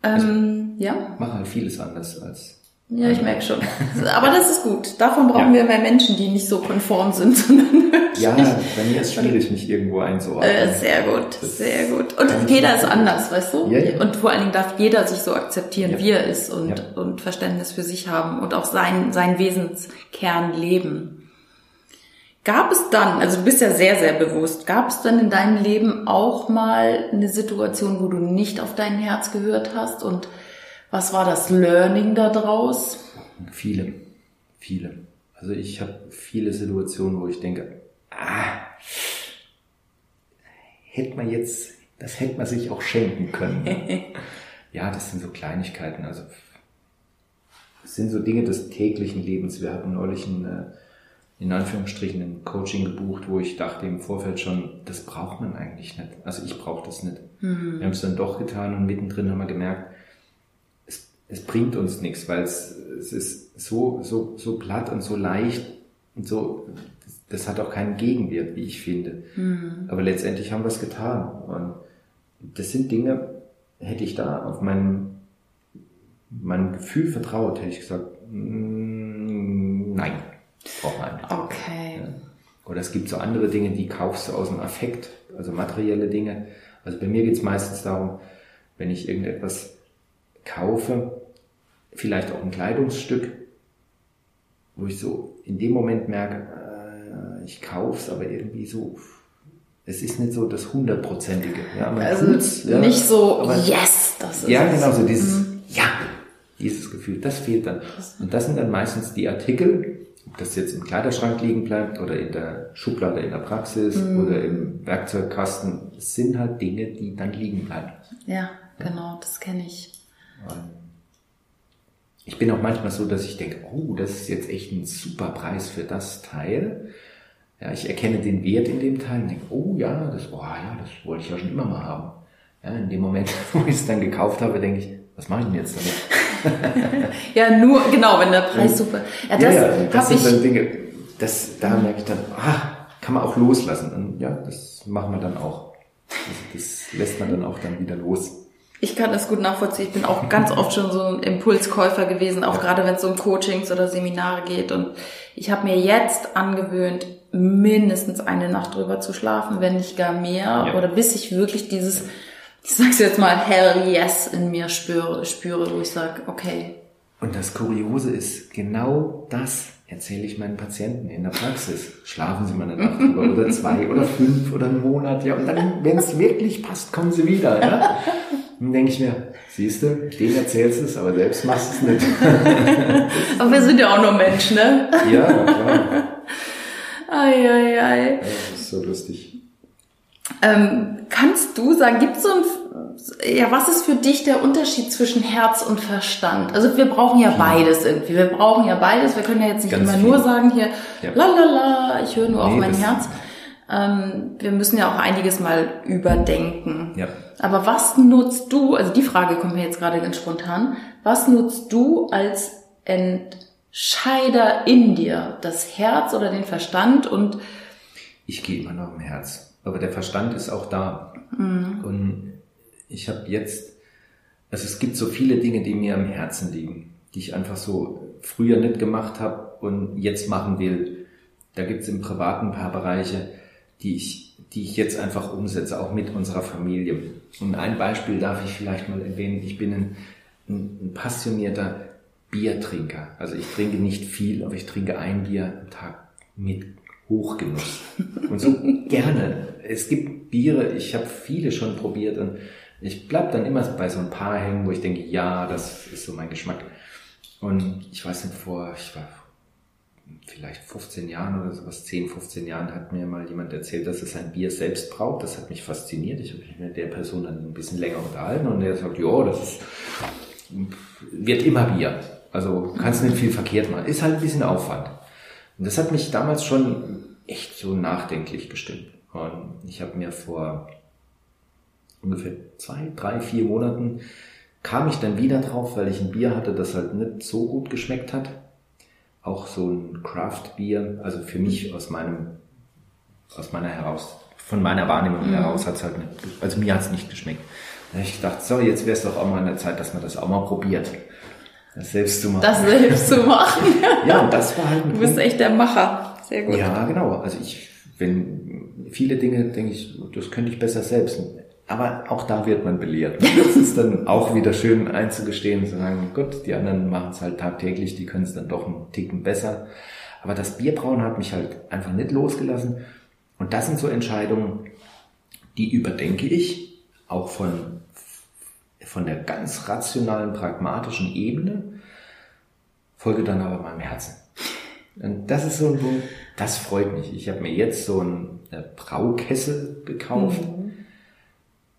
Ähm, ja. mache halt vieles anders als Ja, ich merke schon. Aber das ist gut. Davon brauchen Ja. wir mehr Menschen, die nicht so konform sind, sondern Ja, bei mir ist es schwierig, mich irgendwo einzuordnen. Äh, sehr gut, Das sehr gut. Und jeder ist anders, weißt du? Ja, ja. Und vor allen Dingen darf jeder sich so akzeptieren, Ja. wie er ist und, Ja. und Verständnis für sich haben und auch sein, sein Wesenskern leben. Gab es dann, also du bist ja sehr, sehr bewusst, gab es dann in deinem Leben auch mal eine Situation, wo du nicht auf dein Herz gehört hast? Und was war das Learning daraus? Viele, viele. Also ich habe viele Situationen, wo ich denke, ah, hätte man jetzt, das hätte man sich auch schenken können. ja, das sind so Kleinigkeiten. Also es sind so Dinge des täglichen Lebens. Wir hatten neulich ein, äh, in Anführungsstrichen ein Coaching gebucht, wo ich dachte im Vorfeld schon, das braucht man eigentlich nicht. Also ich brauche das nicht. Wir haben es dann doch getan und mittendrin haben wir gemerkt, es, es bringt uns nichts, weil es, es ist so, so, so platt und so leicht und so, das, hat auch keinen Gegenwert, wie ich finde. Aber letztendlich haben wir es getan. Und das sind Dinge, hätte ich da auf mein, mein Gefühl vertraut, hätte ich gesagt, mm, nein, braucht man nicht. Okay. Ja. Oder es gibt so andere Dinge, die kaufst du aus dem Affekt, also materielle Dinge. Also bei mir geht es meistens darum, wenn ich irgendetwas kaufe, vielleicht auch ein Kleidungsstück, wo ich so in dem Moment merke, ich kaufe es, aber irgendwie so, es ist nicht so das hundertprozentige. Ja, man Also tut's, ja, nicht so, aber- yes, das ist ja, es. genau, so dieses, Mhm. ja, dieses Gefühl, das fehlt dann. Und das sind dann meistens die Artikel, ob das jetzt im Kleiderschrank liegen bleibt oder in der Schublade in der Praxis Mhm. oder im Werkzeugkasten, es sind halt Dinge, die dann liegen bleiben. Ja, genau, das kenne ich. Ich bin auch manchmal so, dass ich denke, oh, das ist jetzt echt ein super Preis für das Teil. Ja, ich erkenne den Wert in dem Teil und denke, oh ja, das, oh, ja, das wollte ich ja schon immer mal haben. Ja, in dem Moment, wo ich es dann gekauft habe, denke ich, was mache ich denn jetzt damit? Ja, nur, genau, wenn der Preis super. Ja, das ja, ja, das sind ich. dann Dinge, das, da merke ich dann, ah, kann man auch loslassen. Und ja, das machen wir dann auch. Also das lässt man dann auch dann wieder los. Ich kann das gut nachvollziehen. Ich bin auch ganz oft schon so ein Impulskäufer gewesen, auch gerade wenn es um Coachings oder Seminare geht. Und ich habe mir jetzt angewöhnt, mindestens eine Nacht drüber zu schlafen, wenn nicht gar mehr. Ja. Oder bis ich wirklich dieses, ich sag's jetzt mal, Hell yes in mir spüre, spüre wo ich sage, okay, Und das Kuriose ist, genau das erzähle ich meinen Patienten in der Praxis. Schlafen Sie mal eine Nacht drüber oder zwei oder fünf oder einen Monat, ja. Und dann, wenn es wirklich passt, kommen Sie wieder, ja. Dann denke ich mir, siehst du, dem erzählst du es, aber selbst machst du es nicht. aber wir sind ja auch nur Menschen, ne? Ja, klar. Ei, ei, ei. Das ist so lustig. Ähm, kannst du sagen, gibt es so ein, ja, was ist für dich der Unterschied zwischen Herz und Verstand? Also wir brauchen ja beides irgendwie. Wir brauchen ja beides. Wir können ja jetzt nicht Ganz immer viel. nur sagen hier, Ja. la la la, ich höre nur auf Nee, mein das- Herz. Ähm, wir müssen ja auch einiges mal überdenken. Ja. Aber was nutzt du, also die Frage kommt mir jetzt gerade ganz spontan, was nutzt du als Entscheider in dir? Das Herz oder den Verstand? Und Ich gehe immer noch im Herz. Aber der Verstand ist auch da. Und ich habe jetzt, also es gibt so viele Dinge, die mir am Herzen liegen, die ich einfach so früher nicht gemacht habe und jetzt machen will. Da gibt es im Privaten ein paar Bereiche, die ich, die ich jetzt einfach umsetze, auch mit unserer Familie. Und ein Beispiel darf ich vielleicht mal erwähnen. Ich bin ein, ein passionierter Biertrinker. Also ich trinke nicht viel, aber ich trinke ein Bier am Tag mit Hochgenuss. Und so gerne. Es gibt Biere, ich habe viele schon probiert und ich bleib dann immer bei so ein paar hängen, wo ich denke, ja, das ist so mein Geschmack. Und ich weiß nicht, vor, ich war vielleicht 15 Jahren oder sowas, 10, 15 Jahren hat mir mal jemand erzählt, dass es ein Bier selbst braucht. Das hat mich fasziniert. Ich habe mich mit der Person dann ein bisschen länger unterhalten und der sagt, ja, das ist, wird immer Bier. Also kannst nicht viel verkehrt machen. Ist halt ein bisschen Aufwand. Und das hat mich damals schon echt so nachdenklich gestimmt. Und ich habe mir vor ungefähr zwei, drei, vier Monaten kam ich dann wieder drauf, weil ich ein Bier hatte, das halt nicht so gut geschmeckt hat. Auch so ein Craft-Bier, also für mich aus meinem, aus meiner heraus, von meiner Wahrnehmung heraus hat es halt nicht, also mir hat es nicht geschmeckt. Da hab ich gedacht, so, jetzt wäre es doch auch mal an der Zeit, dass man das auch mal probiert. Das selbst zu machen. das selbst zu machen. ja, und das war halt ein Du bist Punkt. echt der Macher. Sehr gut. Ja, genau. Also ich, wenn viele Dinge denke ich, das könnte ich besser selbst. Aber auch da wird man belehrt. Das ist dann auch wieder schön einzugestehen, zu sagen, gut, die anderen machen es halt tagtäglich, die können es dann doch einen Ticken besser. Aber das Bierbrauen hat mich halt einfach nicht losgelassen. Und das sind so Entscheidungen, die überdenke ich, auch von, von der ganz rationalen, pragmatischen Ebene, folge dann aber meinem Herzen. Und das ist so ein Punkt, das freut mich. Ich habe mir jetzt so einen äh, Braukessel gekauft.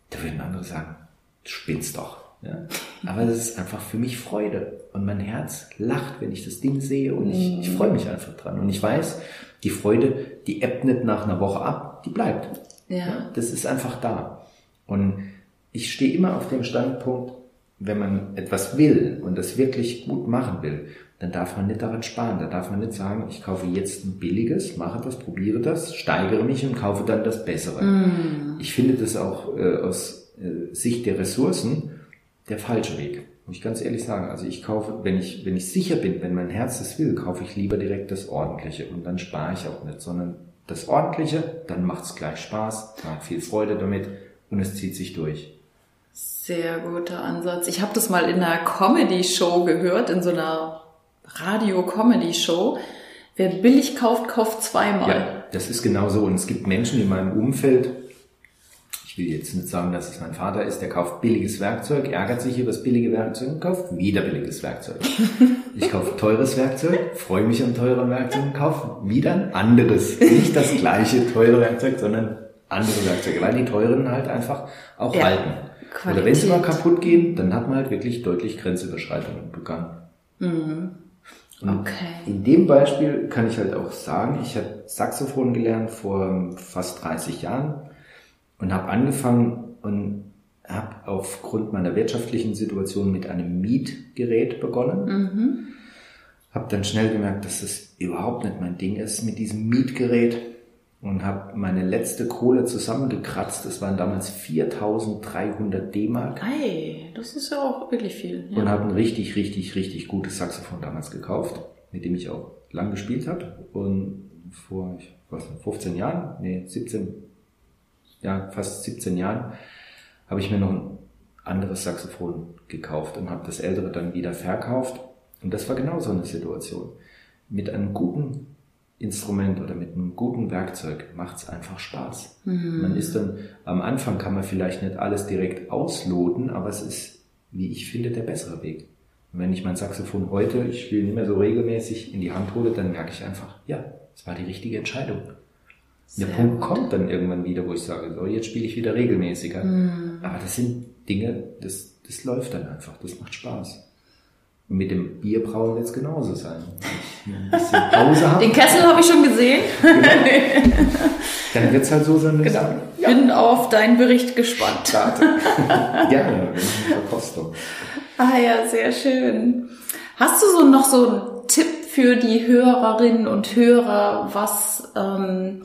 Da würden andere sagen, du spinnst doch. Ja? Aber das ist einfach für mich Freude. Und mein Herz lacht, wenn ich das Ding sehe und ich, ich freue mich einfach dran. Und ich weiß, die Freude, die ebbt nicht nach einer Woche ab, die bleibt. Ja. Das ist einfach da. Und ich stehe immer auf dem Standpunkt, wenn man etwas will und das wirklich gut machen will, dann darf man nicht daran sparen. Da darf man nicht sagen, ich kaufe jetzt ein billiges, mache das, probiere das, steigere mich und kaufe dann das Bessere. Ich finde das auch äh, aus äh, Sicht der Ressourcen der falsche Weg. Muss ich ganz ehrlich sagen. Also ich kaufe, wenn ich, wenn ich sicher bin, wenn mein Herz das will, kaufe ich lieber direkt das Ordentliche und dann spare ich auch nicht, sondern das Ordentliche, dann macht es gleich Spaß, man hat viel Freude damit und es zieht sich durch. Sehr guter Ansatz. Ich habe das mal in einer Comedy-Show gehört, in so einer Radio-Comedy-Show. Wer billig kauft, kauft zweimal. Ja, das ist genau so. Und es gibt Menschen in meinem Umfeld, ich will jetzt nicht sagen, dass es mein Vater ist, der kauft billiges Werkzeug, ärgert sich über das billige Werkzeug und kauft wieder billiges Werkzeug. Ich kaufe teures Werkzeug, freue mich an teuren Werkzeug und kaufe wieder ein anderes. Nicht das gleiche teure Werkzeug, sondern andere Werkzeuge, weil die teuren halt einfach auch ja, halten. Qualität. Oder wenn sie mal kaputt gehen, dann hat man halt wirklich deutlich Grenzüberschreitungen begangen. Mhm. Okay. In dem Beispiel kann ich halt auch sagen, ich habe Saxophon gelernt vor fast 30 Jahren und habe angefangen und habe aufgrund meiner wirtschaftlichen Situation mit einem Mietgerät begonnen. Mhm. Habe dann schnell gemerkt, dass das überhaupt nicht mein Ding ist mit diesem Mietgerät und habe meine letzte Kohle zusammengekratzt. Das waren damals 4300 D-Mark. Ei, das ist ja auch wirklich viel. Ja. Und habe ein richtig, richtig, richtig gutes Saxophon damals gekauft, mit dem ich auch lang gespielt habe. Und vor, ich weiß nicht, 15 Jahren, nee, 17, ja, fast 17 Jahren, habe ich mir noch ein anderes Saxophon gekauft und habe das ältere dann wieder verkauft. Und das war genau so eine Situation. Mit einem guten Instrument oder mit einem guten Werkzeug macht es einfach Spaß. Mhm. Man ist dann, am Anfang kann man vielleicht nicht alles direkt ausloten, aber es ist, wie ich finde, der bessere Weg. Und wenn ich mein Saxophon heute, ich spiele nicht mehr so regelmäßig, in die Hand hole, dann merke ich einfach, ja, es war die richtige Entscheidung. Sehr der Punkt gut. kommt dann irgendwann wieder, wo ich sage, so, jetzt spiele ich wieder regelmäßiger. Mhm. Aber das sind Dinge, das, das läuft dann einfach, das macht Spaß. Mit dem Bierbrauen wird es genauso sein. Den Kessel habe ich schon gesehen. Genau. Dann wird es halt so sein. Genau. Ja. Bin auf deinen Bericht gespannt. Gerne, Verkostung. Ah ja, sehr schön. Hast du so noch so einen Tipp für die Hörerinnen und Hörer, was ähm,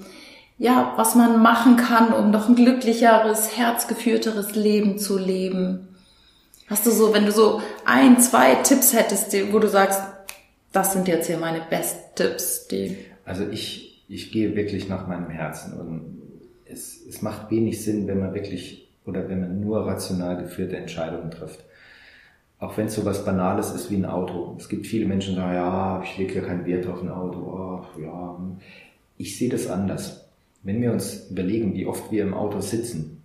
ja, was man machen kann, um noch ein glücklicheres, herzgeführteres Leben zu leben? Hast du so, wenn du so ein, zwei Tipps hättest, wo du sagst, das sind jetzt hier meine Best-Tipps, die. Also ich, ich gehe wirklich nach meinem Herzen und es, es macht wenig Sinn, wenn man wirklich oder wenn man nur rational geführte Entscheidungen trifft. Auch wenn es so was Banales ist wie ein Auto. Es gibt viele Menschen, die sagen, ja, ich lege ja keinen Wert auf ein Auto. Ach, ja. Ich sehe das anders. Wenn wir uns überlegen, wie oft wir im Auto sitzen,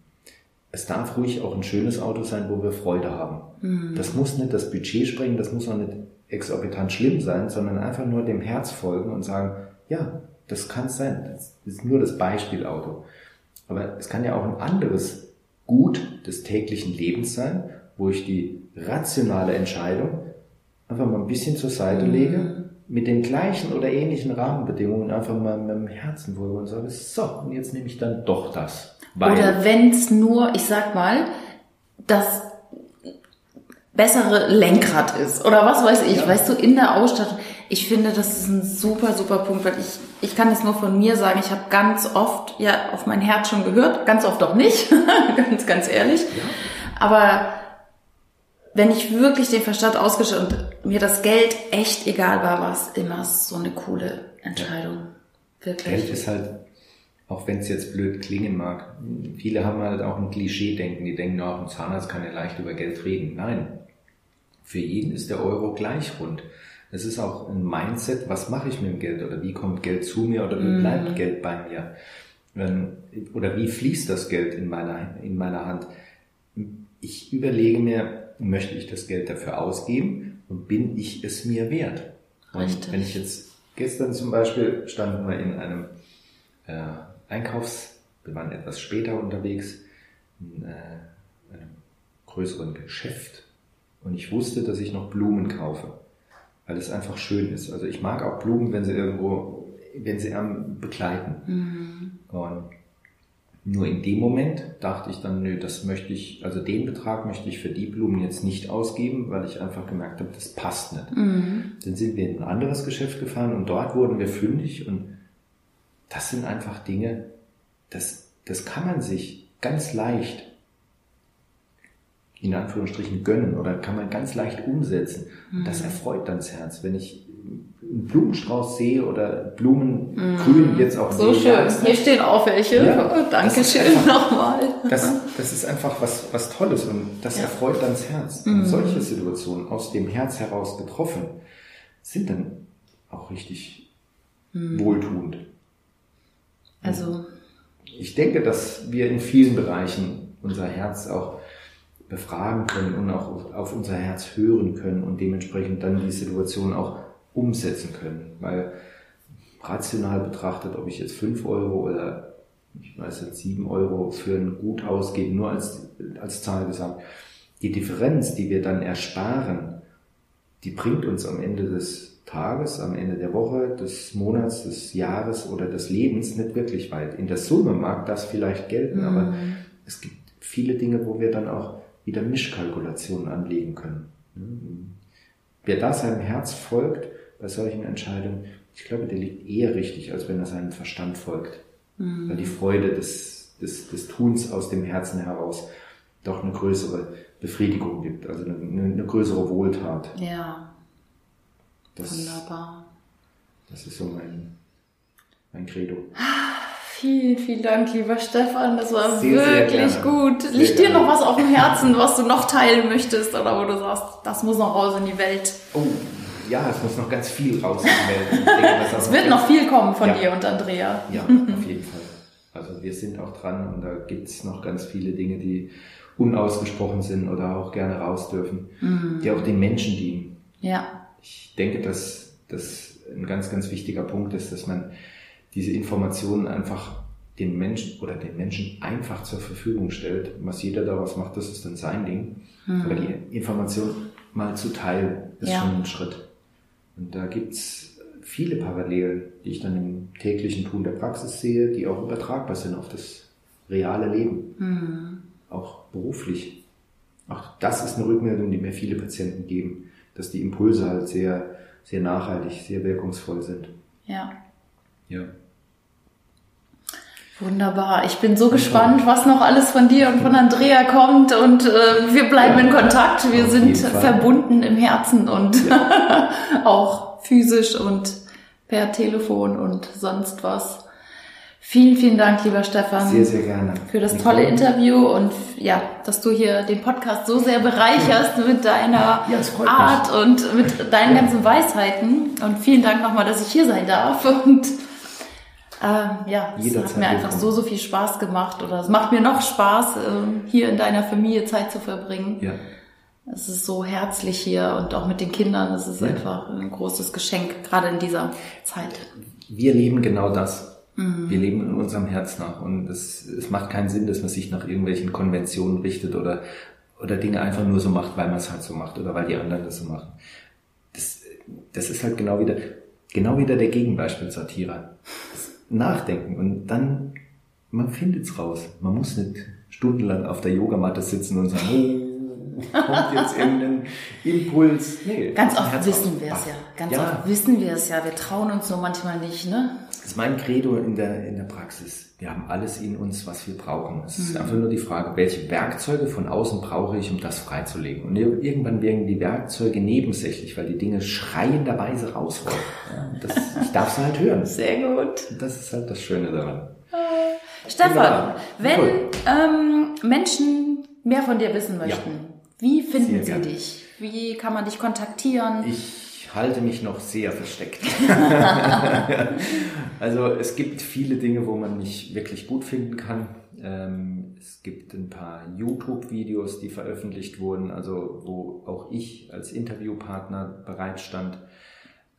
es darf ruhig auch ein schönes Auto sein, wo wir Freude haben. Mhm. Das muss nicht das Budget sprengen, das muss auch nicht exorbitant schlimm sein, sondern einfach nur dem Herz folgen und sagen, ja, das kann es sein. Das ist nur das Beispielauto. Aber es kann ja auch ein anderes Gut des täglichen Lebens sein, wo ich die rationale Entscheidung einfach mal ein bisschen zur Seite mhm. lege mit den gleichen oder ähnlichen Rahmenbedingungen einfach mal mit dem Herzen folge und sage, so, und jetzt nehme ich dann doch das. Weil oder wenn es nur, ich sag mal, das bessere Lenkrad ist oder was weiß ich, ja. weißt du, in der Ausstattung. Ich finde, das ist ein super, super Punkt, weil ich, ich kann es nur von mir sagen, ich habe ganz oft ja auf mein Herz schon gehört, ganz oft auch nicht, ganz, ganz ehrlich. Ja. Aber wenn ich wirklich den Verstand ausgeschaltet und mir das Geld echt egal war, war es immer so eine coole Entscheidung. Wirklich. Geld ist halt, auch wenn es jetzt blöd klingen mag, viele haben halt auch ein Klischee-Denken, die denken, auch ein Zahnarzt kann ja leicht über Geld reden. Nein. Für jeden ist der Euro gleich rund. Es ist auch ein Mindset, was mache ich mit dem Geld oder wie kommt Geld zu mir oder wie mhm. bleibt Geld bei mir? Ähm, oder wie fließt das Geld in meiner, in meiner Hand? Ich überlege mir, möchte ich das Geld dafür ausgeben und bin ich es mir wert? Und Richtig. wenn ich jetzt gestern zum Beispiel standen wir in einem äh, Einkaufs, wir waren etwas später unterwegs, in äh, einem größeren Geschäft und ich wusste, dass ich noch Blumen kaufe, weil es einfach schön ist. Also ich mag auch Blumen, wenn sie irgendwo, wenn sie am begleiten. Mhm. Und nur in dem Moment dachte ich dann, nö, das möchte ich, also den Betrag möchte ich für die Blumen jetzt nicht ausgeben, weil ich einfach gemerkt habe, das passt nicht. Mhm. Dann sind wir in ein anderes Geschäft gefahren und dort wurden wir fündig und das sind einfach Dinge, das, das kann man sich ganz leicht in Anführungsstrichen gönnen oder kann man ganz leicht umsetzen. Und das Mhm. erfreut dann das Herz. Wenn ich einen Blumenstrauß sehe oder Blumengrün jetzt auch. So sehe, schön. ja, ist Hier stehen auch welche. Ja, Oh, Dankeschön nochmal. das, das ist einfach was, was Tolles und das Ja. erfreut dann das Herz. Mhm. Und solche Situationen aus dem Herz heraus getroffen sind dann auch richtig Mhm. wohltuend. Also, Ich denke, dass wir in vielen Bereichen unser Herz auch befragen können und auch auf unser Herz hören können und dementsprechend dann die Situation auch umsetzen können. Weil rational betrachtet, ob ich jetzt fünf Euro oder ich weiß jetzt sieben Euro für ein Gut ausgebe, nur als, als Zahl gesagt, die Differenz, die wir dann ersparen, die bringt uns am Ende des Tages, am Ende der Woche, des Monats, des Jahres oder des Lebens nicht wirklich weit. In der Summe mag das vielleicht gelten, aber es gibt viele Dinge, wo wir dann auch wieder Mischkalkulationen anlegen können. Wer da seinem Herz folgt bei solchen Entscheidungen, ich glaube, der liegt eher richtig, als wenn er seinem Verstand folgt. Weil die Freude des, des, des Tuns aus dem Herzen heraus doch eine größere Befriedigung gibt, also eine, eine größere Wohltat. ja, Das, wunderbar. das ist so mein, mein Credo. Vielen, vielen Dank, lieber Stefan. Das war Sehr, sehr wirklich gerne. gut. Sehr Liegt dir gerne. noch was auf dem Herzen, was du noch teilen möchtest oder wo du sagst, das muss noch raus in die Welt? Oh, ja, es muss noch ganz viel raus Es wird noch viel kommen von Ja. dir und Andrea. Ja, auf jeden Fall. Also wir sind auch dran und da gibt es noch ganz viele Dinge, die unausgesprochen sind oder auch gerne raus dürfen, die auch den Menschen dienen. Ja, Ich denke, dass das ein ganz, ganz wichtiger Punkt ist, dass man diese Informationen einfach den Menschen oder den Menschen einfach zur Verfügung stellt. Was jeder daraus macht, das ist dann sein Ding. Aber die Information mal zu teilen, ist Ja. schon ein Schritt. Und da gibt's viele Parallelen, die ich dann im täglichen Tun der Praxis sehe, die auch übertragbar sind auf das reale Leben. Auch beruflich. Auch das ist eine Rückmeldung, die mir viele Patienten geben, dass die Impulse halt sehr, sehr nachhaltig, sehr wirkungsvoll sind. ja. Ja. Wunderbar. Ich bin so gespannt, was noch alles von dir und von Andrea kommt und äh, wir bleiben in Kontakt. Wir sind verbunden im Herzen und auch physisch und per Telefon und sonst was. Vielen, vielen Dank, lieber Stefan. Sehr, sehr gerne. für das tolle Interview und ja, dass du hier den Podcast so sehr bereicherst mit deiner Ja, Art und mit deinen ganzen Weisheiten. Und vielen Dank nochmal, dass ich hier sein darf. Und ähm, ja, es Jederzeit hat mir einfach so, so viel Spaß gemacht oder es macht mir noch Spaß, ähm, hier in deiner Familie Zeit zu verbringen. Ja. Es ist so herzlich hier und auch mit den Kindern. Es ist Ja. einfach ein großes Geschenk, gerade in dieser Zeit. Wir leben genau das. Wir leben in unserem Herz nach und es, es macht keinen Sinn, dass man sich nach irgendwelchen Konventionen richtet oder, oder Dinge einfach nur so macht, weil man es halt so macht oder weil die anderen das so machen. Das, das ist halt genau wieder, genau wieder der Gegenbeispiel Satire. Nachdenken und dann, man findet's raus. Man muss nicht stundenlang auf der Yogamatte sitzen und sagen, oh, kommt jetzt irgendein Impuls. Nee, Ganz oft wissen wir es ja. Ganz Ja. oft wissen wir es ja. Wir trauen uns nur manchmal nicht, ne? Das ist mein Credo in der, in der Praxis. Wir haben alles in uns, was wir brauchen. Es ist einfach nur die Frage, welche Werkzeuge von außen brauche ich, um das freizulegen. Und ir- irgendwann werden die Werkzeuge nebensächlich, weil die Dinge schreienderweise rausrollen. Ja, das, ich darf sie halt hören. Sehr gut. Das ist halt das Schöne daran. Stefan, Wunderbar. wenn ähm, Menschen mehr von dir wissen möchten, wie finden Sehr sie gerne. dich? Wie kann man dich kontaktieren? Ich halte mich noch sehr versteckt. also es gibt viele Dinge, wo man mich wirklich gut finden kann. Ähm, es gibt ein paar YouTube-Videos, die veröffentlicht wurden, also wo auch ich als Interviewpartner bereitstand.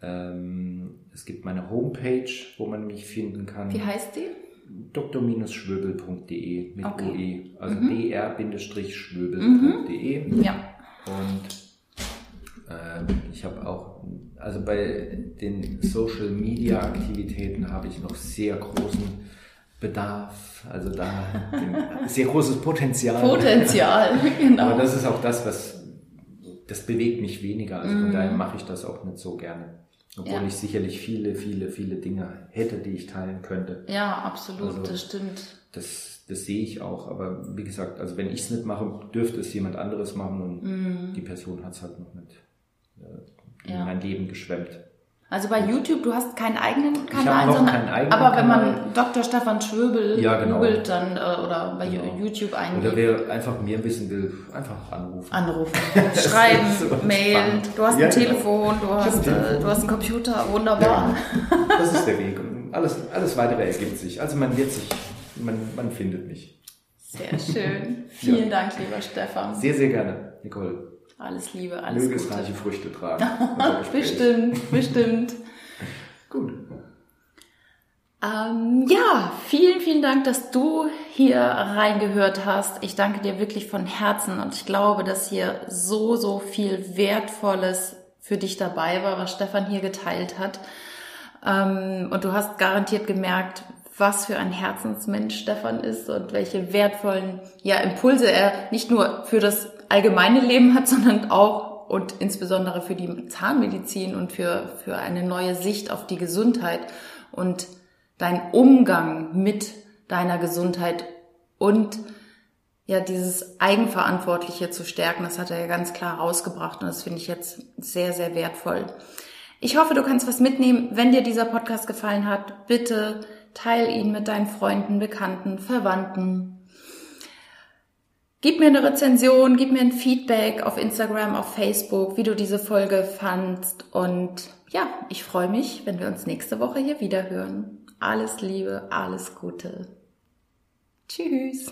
Ähm, es gibt meine Homepage, wo man mich finden kann. wie heißt die? dr-schwöbel.de mit Okay. OE, also dr-schwöbel.de. Ja. Und ich habe auch, also bei den Social Media Aktivitäten habe ich noch sehr großen Bedarf, also da sehr großes Potenzial. Potenzial, genau. Aber das ist auch das, was das bewegt mich weniger. Also von daher mache ich das auch nicht so gerne. Obwohl. Ja. ich sicherlich viele, viele, viele Dinge hätte, die ich teilen könnte. ja, absolut, Also- das stimmt. das, das sehe ich auch. Aber wie gesagt, also wenn ich es nicht mache, dürfte es jemand anderes machen und Mhm. die Person hat es halt noch nicht in Ja. mein Leben geschwemmt. Also bei YouTube, du hast keinen eigenen Kanal, noch sondern keinen eigenen aber wenn Kanal. man Dr. Stefan Schwöbel Ja, genau. googelt dann äh, oder bei Genau. YouTube Oder eingibt, wer einfach mehr wissen will, einfach anrufen. anrufen, schreiben, so Mail, du hast Ja, ein genau. Telefon, du hast, ein Telefon. Äh, du hast einen Computer, wunderbar. Ja, das ist der Weg. Alles, alles weitere ergibt sich. Also man wird sich, man, man findet mich. Sehr schön. Vielen Dank, lieber Stefan. Sehr, sehr gerne, Nicole. Alles Liebe, alles Möge es Gute. reiche Früchte tragen. Bestimmt, bestimmt. Gut. Ähm, ja, vielen, vielen Dank, dass du hier reingehört hast. Ich danke dir wirklich von Herzen und ich glaube, dass hier so, so viel Wertvolles für dich dabei war, was Stefan hier geteilt hat. Ähm, und du hast garantiert gemerkt, was für ein Herzensmensch Stefan ist und welche wertvollen ja, Impulse er nicht nur für das allgemeine Leben hat, sondern auch und insbesondere für die Zahnmedizin und für, für eine neue Sicht auf die Gesundheit und dein Umgang mit deiner Gesundheit und ja, dieses Eigenverantwortliche zu stärken, das hat er ja ganz klar rausgebracht und das finde ich jetzt sehr, sehr wertvoll. Ich hoffe, du kannst was mitnehmen. Wenn dir dieser Podcast gefallen hat, bitte teil ihn mit deinen Freunden, Bekannten, Verwandten. Gib mir eine Rezension, gib mir ein Feedback auf Instagram, auf Facebook, wie du diese Folge fandst. Und ja, ich freue mich, wenn wir uns nächste Woche hier wieder hören. Alles Liebe, alles Gute. Tschüss.